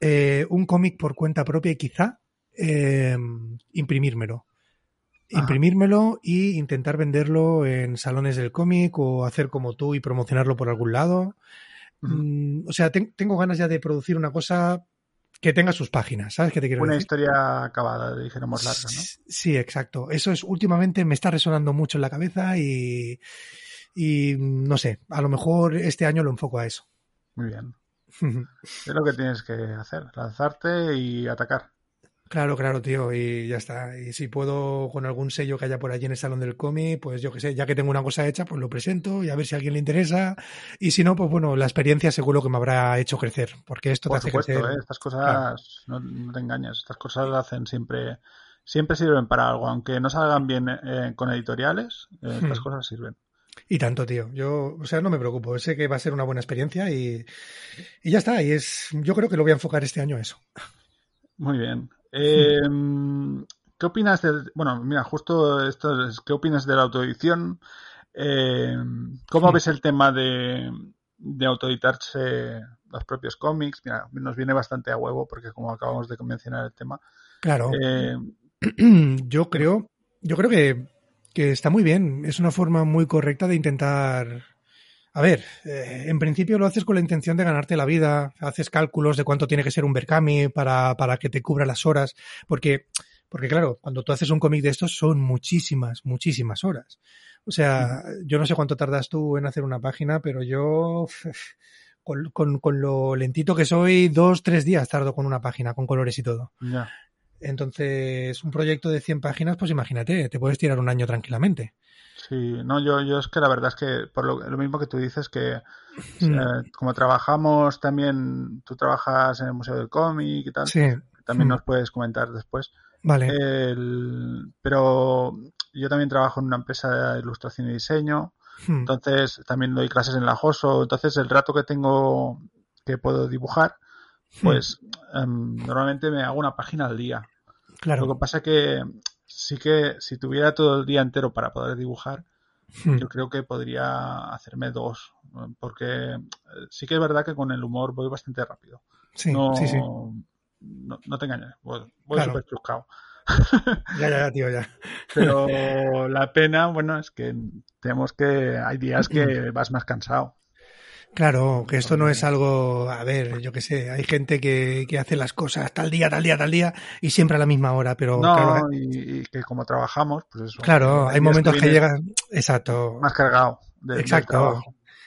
eh, un cómic por cuenta propia y quizá eh, imprimírmelo. Ajá. Imprimírmelo y intentar venderlo en salones del cómic o hacer como tú y promocionarlo por algún lado. Mm, o sea, ten- tengo ganas ya de producir una cosa que tenga sus páginas. ¿Sabes qué te quiero Una decir? historia acabada, dijéramos larga, ¿no? Sí, exacto. Eso es últimamente me está resonando mucho en la cabeza y, y no sé, a lo mejor este año lo enfoco a eso. Muy bien. es lo que tienes que hacer, lanzarte y atacar. Claro, claro, tío, y ya está. Y si puedo con algún sello que haya por allí en el salón del cómic, pues yo qué sé, ya que tengo una cosa hecha, pues lo presento y a ver si a alguien le interesa. Y si no, pues bueno, la experiencia seguro que me habrá hecho crecer, porque esto por te supuesto, hace crecer. ¿eh? estas cosas, no, no, te engañes, estas cosas lo hacen siempre, siempre sirven para algo, aunque no salgan bien eh, con editoriales, eh, estas Hmm. cosas sirven. Y tanto, tío. Yo, o sea, no me preocupo. Sé que va a ser una buena experiencia y, y ya está. Y es, yo creo que lo voy a enfocar este año a eso. Muy bien. Eh, ¿Qué opinas del... Bueno, mira, justo esto es... ¿Qué opinas de la autoedición? Eh, ¿Cómo ves el tema de, de autoeditarse los propios cómics? Mira, nos viene bastante a huevo porque como acabamos de mencionar el tema. Claro. Eh, yo creo, yo creo que, que está muy bien. Es una forma muy correcta de intentar. A ver, eh, en principio lo haces con la intención de ganarte la vida, haces cálculos de cuánto tiene que ser un Berkami para, para que te cubra las horas, porque, porque claro, cuando tú haces un cómic de estos son muchísimas, muchísimas horas. O sea, yo no sé cuánto tardas tú en hacer una página, pero yo, con, con, con lo lentito que soy, dos, tres días tardo con una página, con colores y todo. ya. Entonces, un proyecto de 100 páginas, pues imagínate, te puedes tirar un año tranquilamente. Sí, no, yo, yo es que la verdad es que por lo, lo mismo que tú dices que eh, como trabajamos también, tú trabajas en el Museo del Cómic y tal, Sí, también Mm. nos puedes comentar después. vale. El- pero yo también trabajo en una empresa de ilustración y diseño, Mm. entonces también doy clases en la JOSO, entonces el rato que tengo que puedo dibujar, pues em, normalmente me hago una página al día. Lo claro. que pasa que sí que si tuviera todo el día entero para poder dibujar, Mm. yo creo que podría hacerme dos, porque eh, sí que es verdad que con el humor voy bastante rápido. Sí, no, sí, sí. no, no te engañes, voy, voy Claro. súper chuscado. Ya, ya, ya, tío, ya. Pero la pena, bueno, es que tenemos que, hay días que vas más cansado. Claro, que esto no es algo, a ver, yo qué sé, hay gente que, que hace las cosas tal día, tal día, tal día y siempre a la misma hora, pero No, claro, y, y que como trabajamos, pues eso. claro, hay momentos que llegas, exacto, Más cargado de, exacto.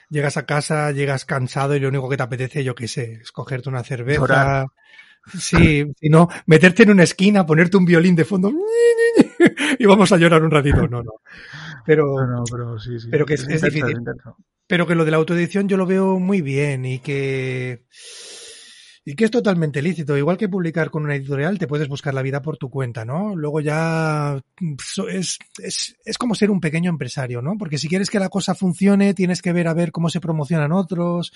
Llegas a casa, llegas cansado y lo único que te apetece, yo qué sé, es cogerte una cerveza. Llorar. Sí, si no, meterte en una esquina, ponerte un violín de fondo y vamos a llorar un ratito. No, no. Pero, No, no, pero sí, sí. Pero que es- es intenso, difícil. intenso. pero que lo de la autoedición yo lo veo muy bien y que y que es totalmente lícito. Igual que publicar con una editorial, te puedes buscar la vida por tu cuenta, ¿no? Luego ya es, es, es como ser un pequeño empresario, ¿no? Porque si quieres que la cosa funcione, tienes que ver a ver cómo se promocionan otros,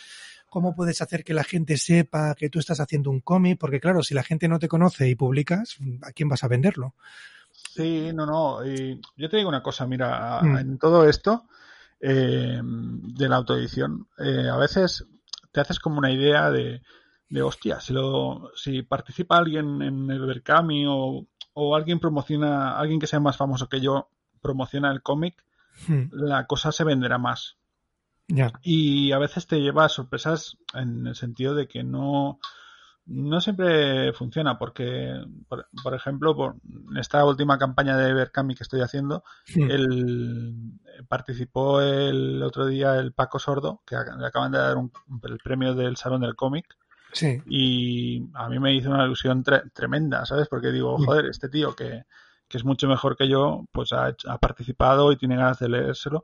cómo puedes hacer que la gente sepa que tú estás haciendo un cómic, porque claro, si la gente no te conoce y publicas, ¿a quién vas a venderlo? Sí, no, no. Y yo te digo una cosa, mira, Mm. en todo esto eh, de la autoedición, eh, a veces te haces como una idea de, de hostia, si, lo, si participa alguien en el Berkami o, o alguien promociona, alguien que sea más famoso que yo, promociona el cómic, Hmm, la cosa se venderá más. Ya, Y a veces te lleva a sorpresas en el sentido de que no, no siempre funciona, porque, por, por ejemplo, por en esta última campaña de Berkami que estoy haciendo, el, participó el otro día el Paco Sordo, que le acaban de dar un- el premio del Salón del Cómic, sí, y a mí me hizo una ilusión tre- tremenda, ¿sabes? Porque digo, joder, este tío que, que es mucho mejor que yo, pues ha, hecho- ha participado y tiene ganas de leérselo.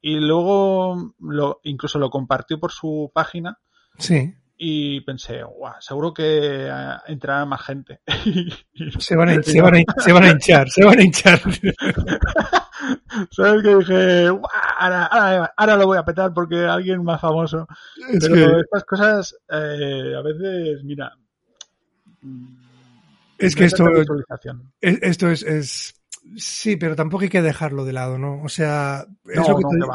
Y luego lo, incluso lo compartió por su página sí. Y pensé, guau, seguro que eh, entrará más gente. Se van, a, se, van a, se van a hinchar, se van a hinchar. ¿Sabes que dije? "Guau, Ahora, ahora, ahora lo voy a petar porque alguien más famoso. Es Pero que, estas cosas, eh, a veces, mira. mm, Es que esto- esto es, es. Sí, pero tampoco hay que dejarlo de lado, ¿no? O sea, es, No, lo que no, tú,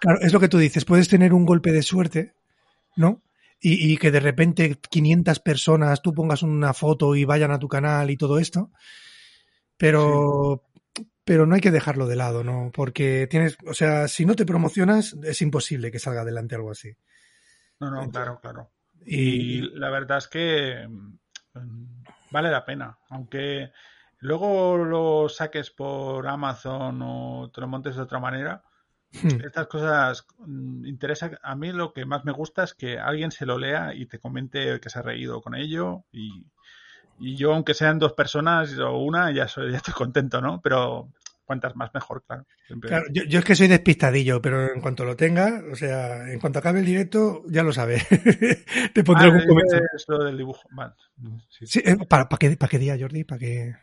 claro, es lo que tú dices. Puedes tener un golpe de suerte, ¿no? Y, y que de repente 500 personas tú pongas una foto y vayan a tu canal y todo esto. Pero, pero no hay que dejarlo de lado, ¿no? Porque tienes, o sea, si no te promocionas, es imposible que salga adelante algo así. No, no, claro, claro. Y, Y la verdad es que mm, vale la pena. Aunque luego lo saques por Amazon o te lo montes de otra manera. Estas cosas mm, interesa. A mí lo que más me gusta es que alguien se lo lea y te comente que se ha reído con ello. Y, y yo, aunque sean dos personas o una, ya, soy, ya estoy contento, ¿no? Pero cuantas más mejor, claro. Siempre- Claro, yo, yo es que soy despistadillo, pero en cuanto lo tenga, o sea, en cuanto acabe el directo, ya lo sabes. Te pondré Ah, algún comentario. lo del dibujo. Vale. Sí. Sí, eh, ¿para, para qué, ¿Para qué día, Jordi? ¿Para qué?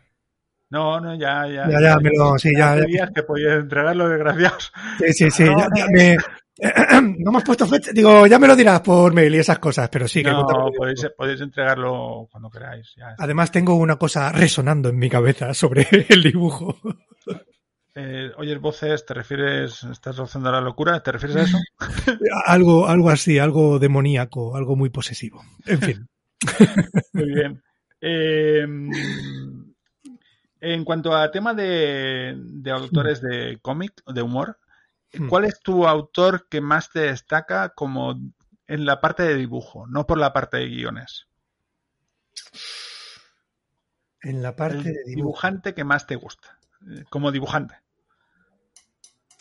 No, no, ya, ya. Ya, ya, me lo- sí, ya, días que podías entregarlo, desgraciados. Sí, sí, sí. No, ya- ya me- no me has puesto fecha. Digo, ya me lo dirás por mail y esas cosas, pero sí que no, podéis, podéis entregarlo cuando queráis. Ya. Además, tengo una cosa resonando en mi cabeza sobre el dibujo. Eh, oyes voces, ¿te refieres? ¿Estás rozando la locura? ¿Te refieres a eso? Algo, algo así, algo demoníaco, algo muy posesivo. En fin. Muy bien. Eh, en cuanto a tema de, de autores de cómic, de humor, Hmm. ¿cuál es tu autor que más te destaca como en la parte de dibujo, no por la parte de guiones? En la parte El de dibujo. dibujante que más te gusta, eh, como dibujante.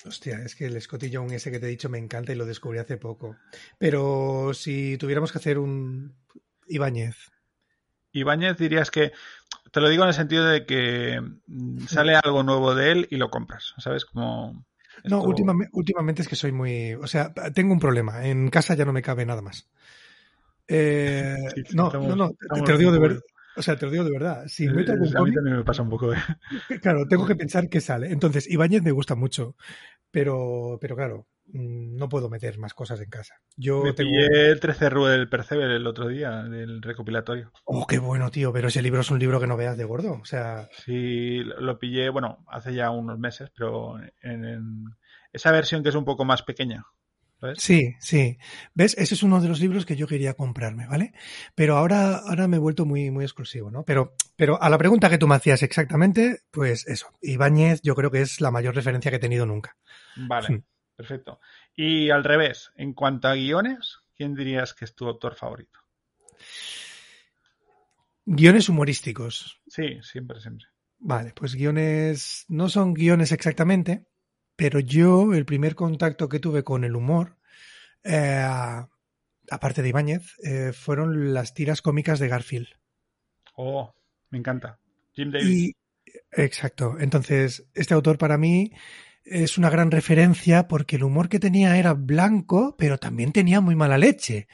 Hostia, es que el Scotty Young ese que te he dicho me encanta y lo descubrí hace poco. Pero si tuviéramos que hacer un Ibáñez. Ibáñez dirías que, te lo digo en el sentido de que mm, sale algo nuevo de él y lo compras, ¿sabes? Como... No, últimamente, últimamente es que soy muy... O sea, tengo un problema. En casa ya no me cabe nada más. Eh, Sí, sí, no, estamos- no, no, te- lo digo de verdad. O sea, te lo digo de verdad. Si Eh, meto algún a mí también me pasa un poco. ¿eh? claro, tengo que pensar qué sale. Entonces, Ibáñez me gusta mucho. Pero, pero claro, no puedo meter más cosas en casa. Yo Me tengo... pillé el 13 Rue del Perceber el otro día, del recopilatorio. Oh, qué bueno, tío. Pero ese libro es un libro que no veas de gordo. O sea, Sí, lo pillé, bueno, hace ya unos meses, pero en, en esa versión que es un poco más pequeña. Sí, sí. ¿Ves? Ese es uno de los libros que yo quería comprarme, ¿vale? Pero ahora, ahora me he vuelto muy, muy exclusivo, ¿no? Pero, pero a la pregunta que tú me hacías exactamente, pues eso. Ibáñez yo creo que es la mayor referencia que he tenido nunca. Vale, Sí. Perfecto. Y al revés, en cuanto a guiones, ¿quién dirías que es tu autor favorito? Guiones humorísticos. Sí, siempre, siempre. Vale, pues guiones no son guiones exactamente, pero yo el primer contacto que tuve con el humor, eh, aparte de Ibáñez, eh, fueron las tiras cómicas de Garfield. Oh, me encanta. Jim Davis. Y, exacto. Entonces, este autor para mí es una gran referencia porque el humor que tenía era blanco, pero también tenía muy mala leche.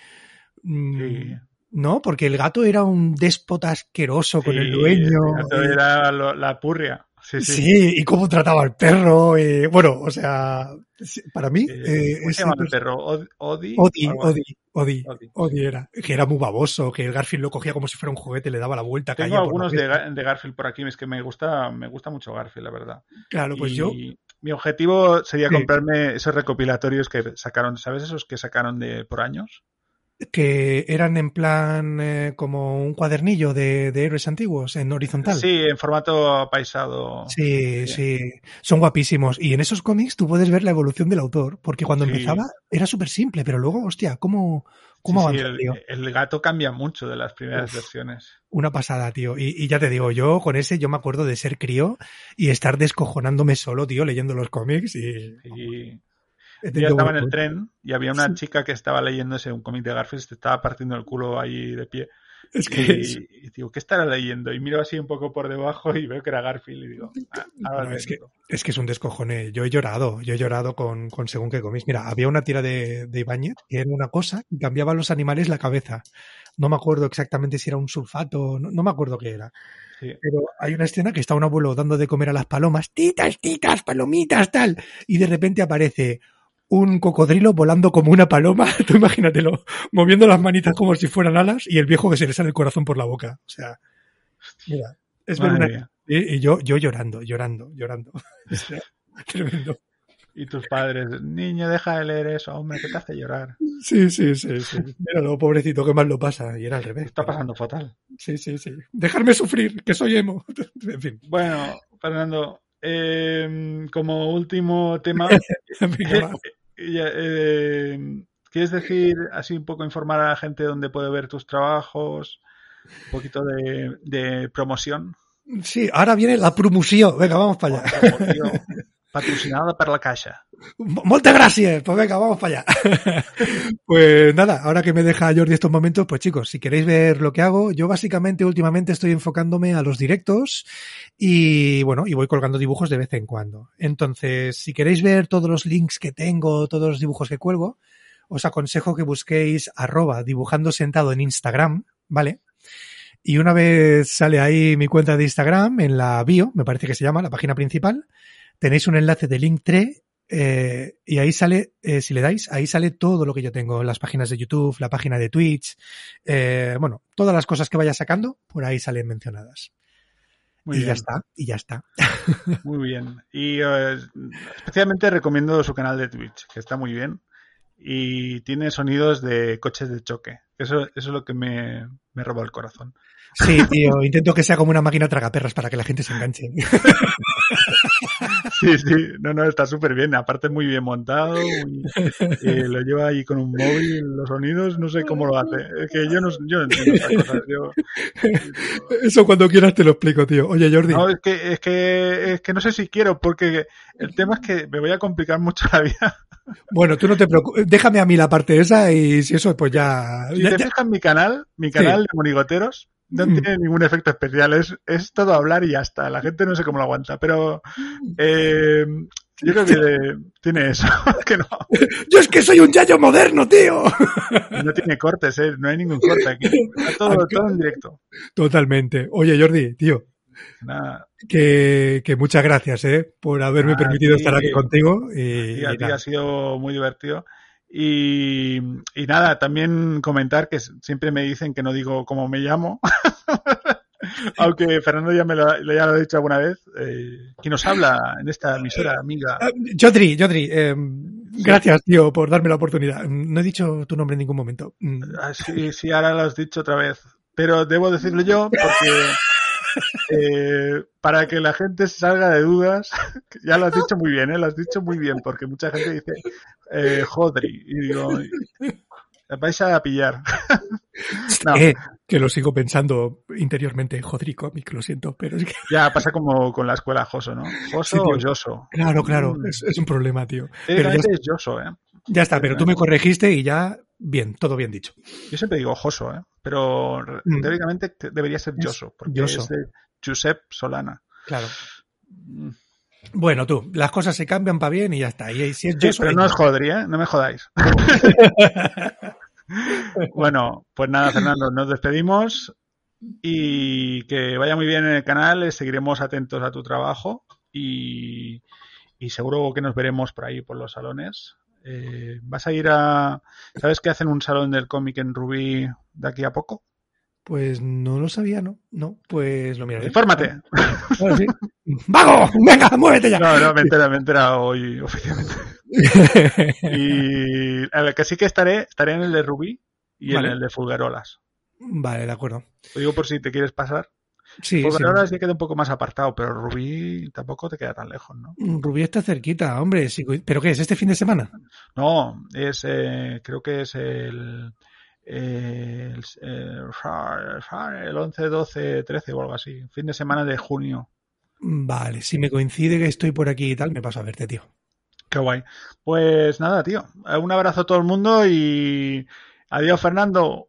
Mm, Sí. ¿No? Porque el gato era un déspota asqueroso con el dueño. esto y- era lo- la purria. Sí, sí. Sí, y cómo trataba al perro. eh, bueno, o sea, para mí. Eh, ¿Cómo se llama el perro? Od- Odi. Odi. Odi, Odi, era. Que era muy baboso, que el Garfield lo cogía como si fuera un juguete, le daba la vuelta. Tengo algunos de, Garfield por aquí, es que me gusta, me gusta mucho Garfield, la verdad. Claro, pues y yo. Mi objetivo sería Sí. comprarme esos recopilatorios que sacaron, ¿sabes? Esos que sacaron de por años. Que eran en plan eh, como un cuadernillo de, de héroes antiguos en horizontal. Sí, en formato paisado. Sí, Sí. sí, son guapísimos. Y en esos cómics tú puedes ver la evolución del autor, porque cuando Sí. empezaba era súper simple, pero luego, hostia, ¿cómo, cómo Sí, avanza, el, tío? el gato cambia mucho de las primeras Uf. versiones. Una pasada, tío. Y, y ya te digo, yo con ese, yo me acuerdo de ser crío y estar descojonándome solo, tío, leyendo los cómics y... yo tenido estaba en el tren y había una Sí. chica que estaba leyéndose un cómic de Garfield, se estaba partiendo el culo ahí de pie. Es que Y, es- y digo, ¿qué estará leyendo? Y miro así un poco por debajo y veo que era Garfield y digo, ah, ahora No, es que-. Es que es un descojone. Yo he llorado, yo he llorado con, con según qué cómics. Mira, había una tira de, de Ibáñez que era una cosa que cambiaba a los animales la cabeza. No me acuerdo exactamente si era un sulfato, no, no me acuerdo qué era. Sí. Pero hay una escena que está un abuelo dando de comer a las palomas, titas, titas, palomitas, tal. Y de repente aparece un cocodrilo volando como una paloma, tú imagínatelo, moviendo las manitas como si fueran alas y el viejo que se le sale el corazón por la boca. O sea, mira, es ver Madre una... mía. Y y yo, yo llorando, llorando, llorando. O sea, tremendo. Y tus padres, niño, deja de leer eso, hombre, que te hace llorar. Sí, sí, sí, sí. Míralo, pobrecito, qué mal lo pasa. Y era al revés. está pasando fatal. Sí, sí, sí. Dejarme sufrir, que soy emo. En fin. Bueno, Fernando, eh, como último tema, eh, ¿quieres decir así un poco informar a la gente dónde puede ver tus trabajos? Un poquito de, de promoción. Sí, ahora viene la promoción. Venga, vamos para allá. Patrocinada per la Caixa. Muchas gracias. Pues venga, vamos para allá. pues nada, ahora que me deja Jordi estos momentos, pues chicos, si queréis ver lo que hago, yo básicamente últimamente estoy enfocándome a los directos y bueno, y voy colgando dibujos de vez en cuando. Entonces, si queréis ver todos los links que tengo, todos los dibujos que cuelgo, os aconsejo que busquéis arroba dibujando sentado en Instagram, ¿vale? Y una vez sale ahí mi cuenta de Instagram, en la bio, me parece que se llama, la página principal, tenéis un enlace de Linktree eh, y ahí sale, eh, si le dais, ahí sale todo lo que yo tengo, las páginas de YouTube, la página de Twitch, eh, bueno, todas las cosas que vaya sacando, por ahí salen mencionadas. Muy y bien. ya está, y ya está. Muy bien. Y eh, especialmente recomiendo su canal de Twitch, que está muy bien. Y tiene sonidos de coches de choque. Eso, eso es lo que me, me roba el corazón. Sí, tío, intento que sea como una máquina tragaperras para que la gente se enganche. Sí, sí, no, no, está súper bien. Aparte, muy bien montado. muy- eh, lo lleva ahí con un móvil, los sonidos, no sé cómo lo hace. Es que yo no, yo no entiendo estas cosas. Yo, Eso cuando quieras te lo explico, tío. Oye, Jordi. no, es que, es que, es que no sé si quiero, porque el tema es que me voy a complicar mucho la vida. Bueno, tú no te preocupes. Déjame a mí la parte esa y si eso, pues ya. Si ya- te ya- fijas en mi canal, mi canal de monigoteros, no Mm. tiene ningún efecto especial, es, es todo hablar y ya está. La gente no sé cómo lo aguanta, pero eh, yo creo que tiene eso, que no, Yo es que soy un yayo moderno, tío. no tiene cortes, ¿eh? no hay ningún corte aquí. Está todo, todo en directo. Totalmente. Oye, Jordi, tío, Nada, que, que muchas gracias, eh, por haberme permitido ti. estar aquí contigo. Y, y a ti ha sido muy divertido. Y, y nada, también comentar que siempre me dicen que no digo cómo me llamo. Aunque Fernando ya me lo, ya lo ha dicho alguna vez. Eh, ¿Quién nos habla en esta emisora, amiga? Ah, Jodri, Jodri, eh, gracias, tío, por darme la oportunidad. No he dicho tu nombre en ningún momento. Mm, Ah, sí, sí, ahora lo has dicho otra vez. Pero debo decirlo yo porque eh, para que la gente salga de dudas, ya lo has dicho muy bien, ¿eh? lo has dicho muy bien, porque mucha gente dice eh, Jodri. Y digo, vais a pillar. No. eh, que lo sigo pensando interiormente. Jodri Comic, lo siento, pero es que. Ya pasa como con la escuela Joso, ¿no? Joso Sí, o Yoso. Claro, claro, Mm. es, es un problema, tío. Pero ya, es Yoso, ¿eh? ya está, pero tú me corregiste y ya, bien, todo bien dicho. Yo siempre digo Joso, ¿eh? Pero Mm. teóricamente te- debería ser Yoso, porque Yoso. es de Josep Solana. Claro. Mm. Bueno, tú, las cosas se cambian para bien y ya está. Y si es Sí, pero no es Jodri, ¿eh? No me jodáis. bueno, pues nada, Fernando, nos despedimos y que vaya muy bien en el canal. Seguiremos atentos a tu trabajo y, y seguro que nos veremos por ahí, por los salones. Eh, ¿Vas a ir a... ¿Sabes que hacen un salón del cómic en Rubí de aquí a poco? Pues no lo sabía, ¿no? No, pues lo miraré. Infórmate. Bueno, sí. ¡Vago! ¡Venga, muévete ya! No, no, me he enterado, me he enterado hoy oficialmente. Y el que sí que estaré, estaré en el de Rubí y Vale. en el de Fulgarolas. vale, de acuerdo. Lo digo por si te quieres pasar. Sí, sí. Fulgarolas ya queda un poco más apartado, pero Rubí tampoco te queda tan lejos, ¿no? Rubí está cerquita, hombre. sí, ¿Pero qué es? ¿Este fin de semana? No, es, eh, creo que es el, el, el, el 11, 12, 13 o algo así. Fin de semana de junio. Vale, si me coincide que estoy por aquí y tal, me paso a verte, tío. Qué guay. Pues nada, tío. Un abrazo a todo el mundo y adiós, Fernando.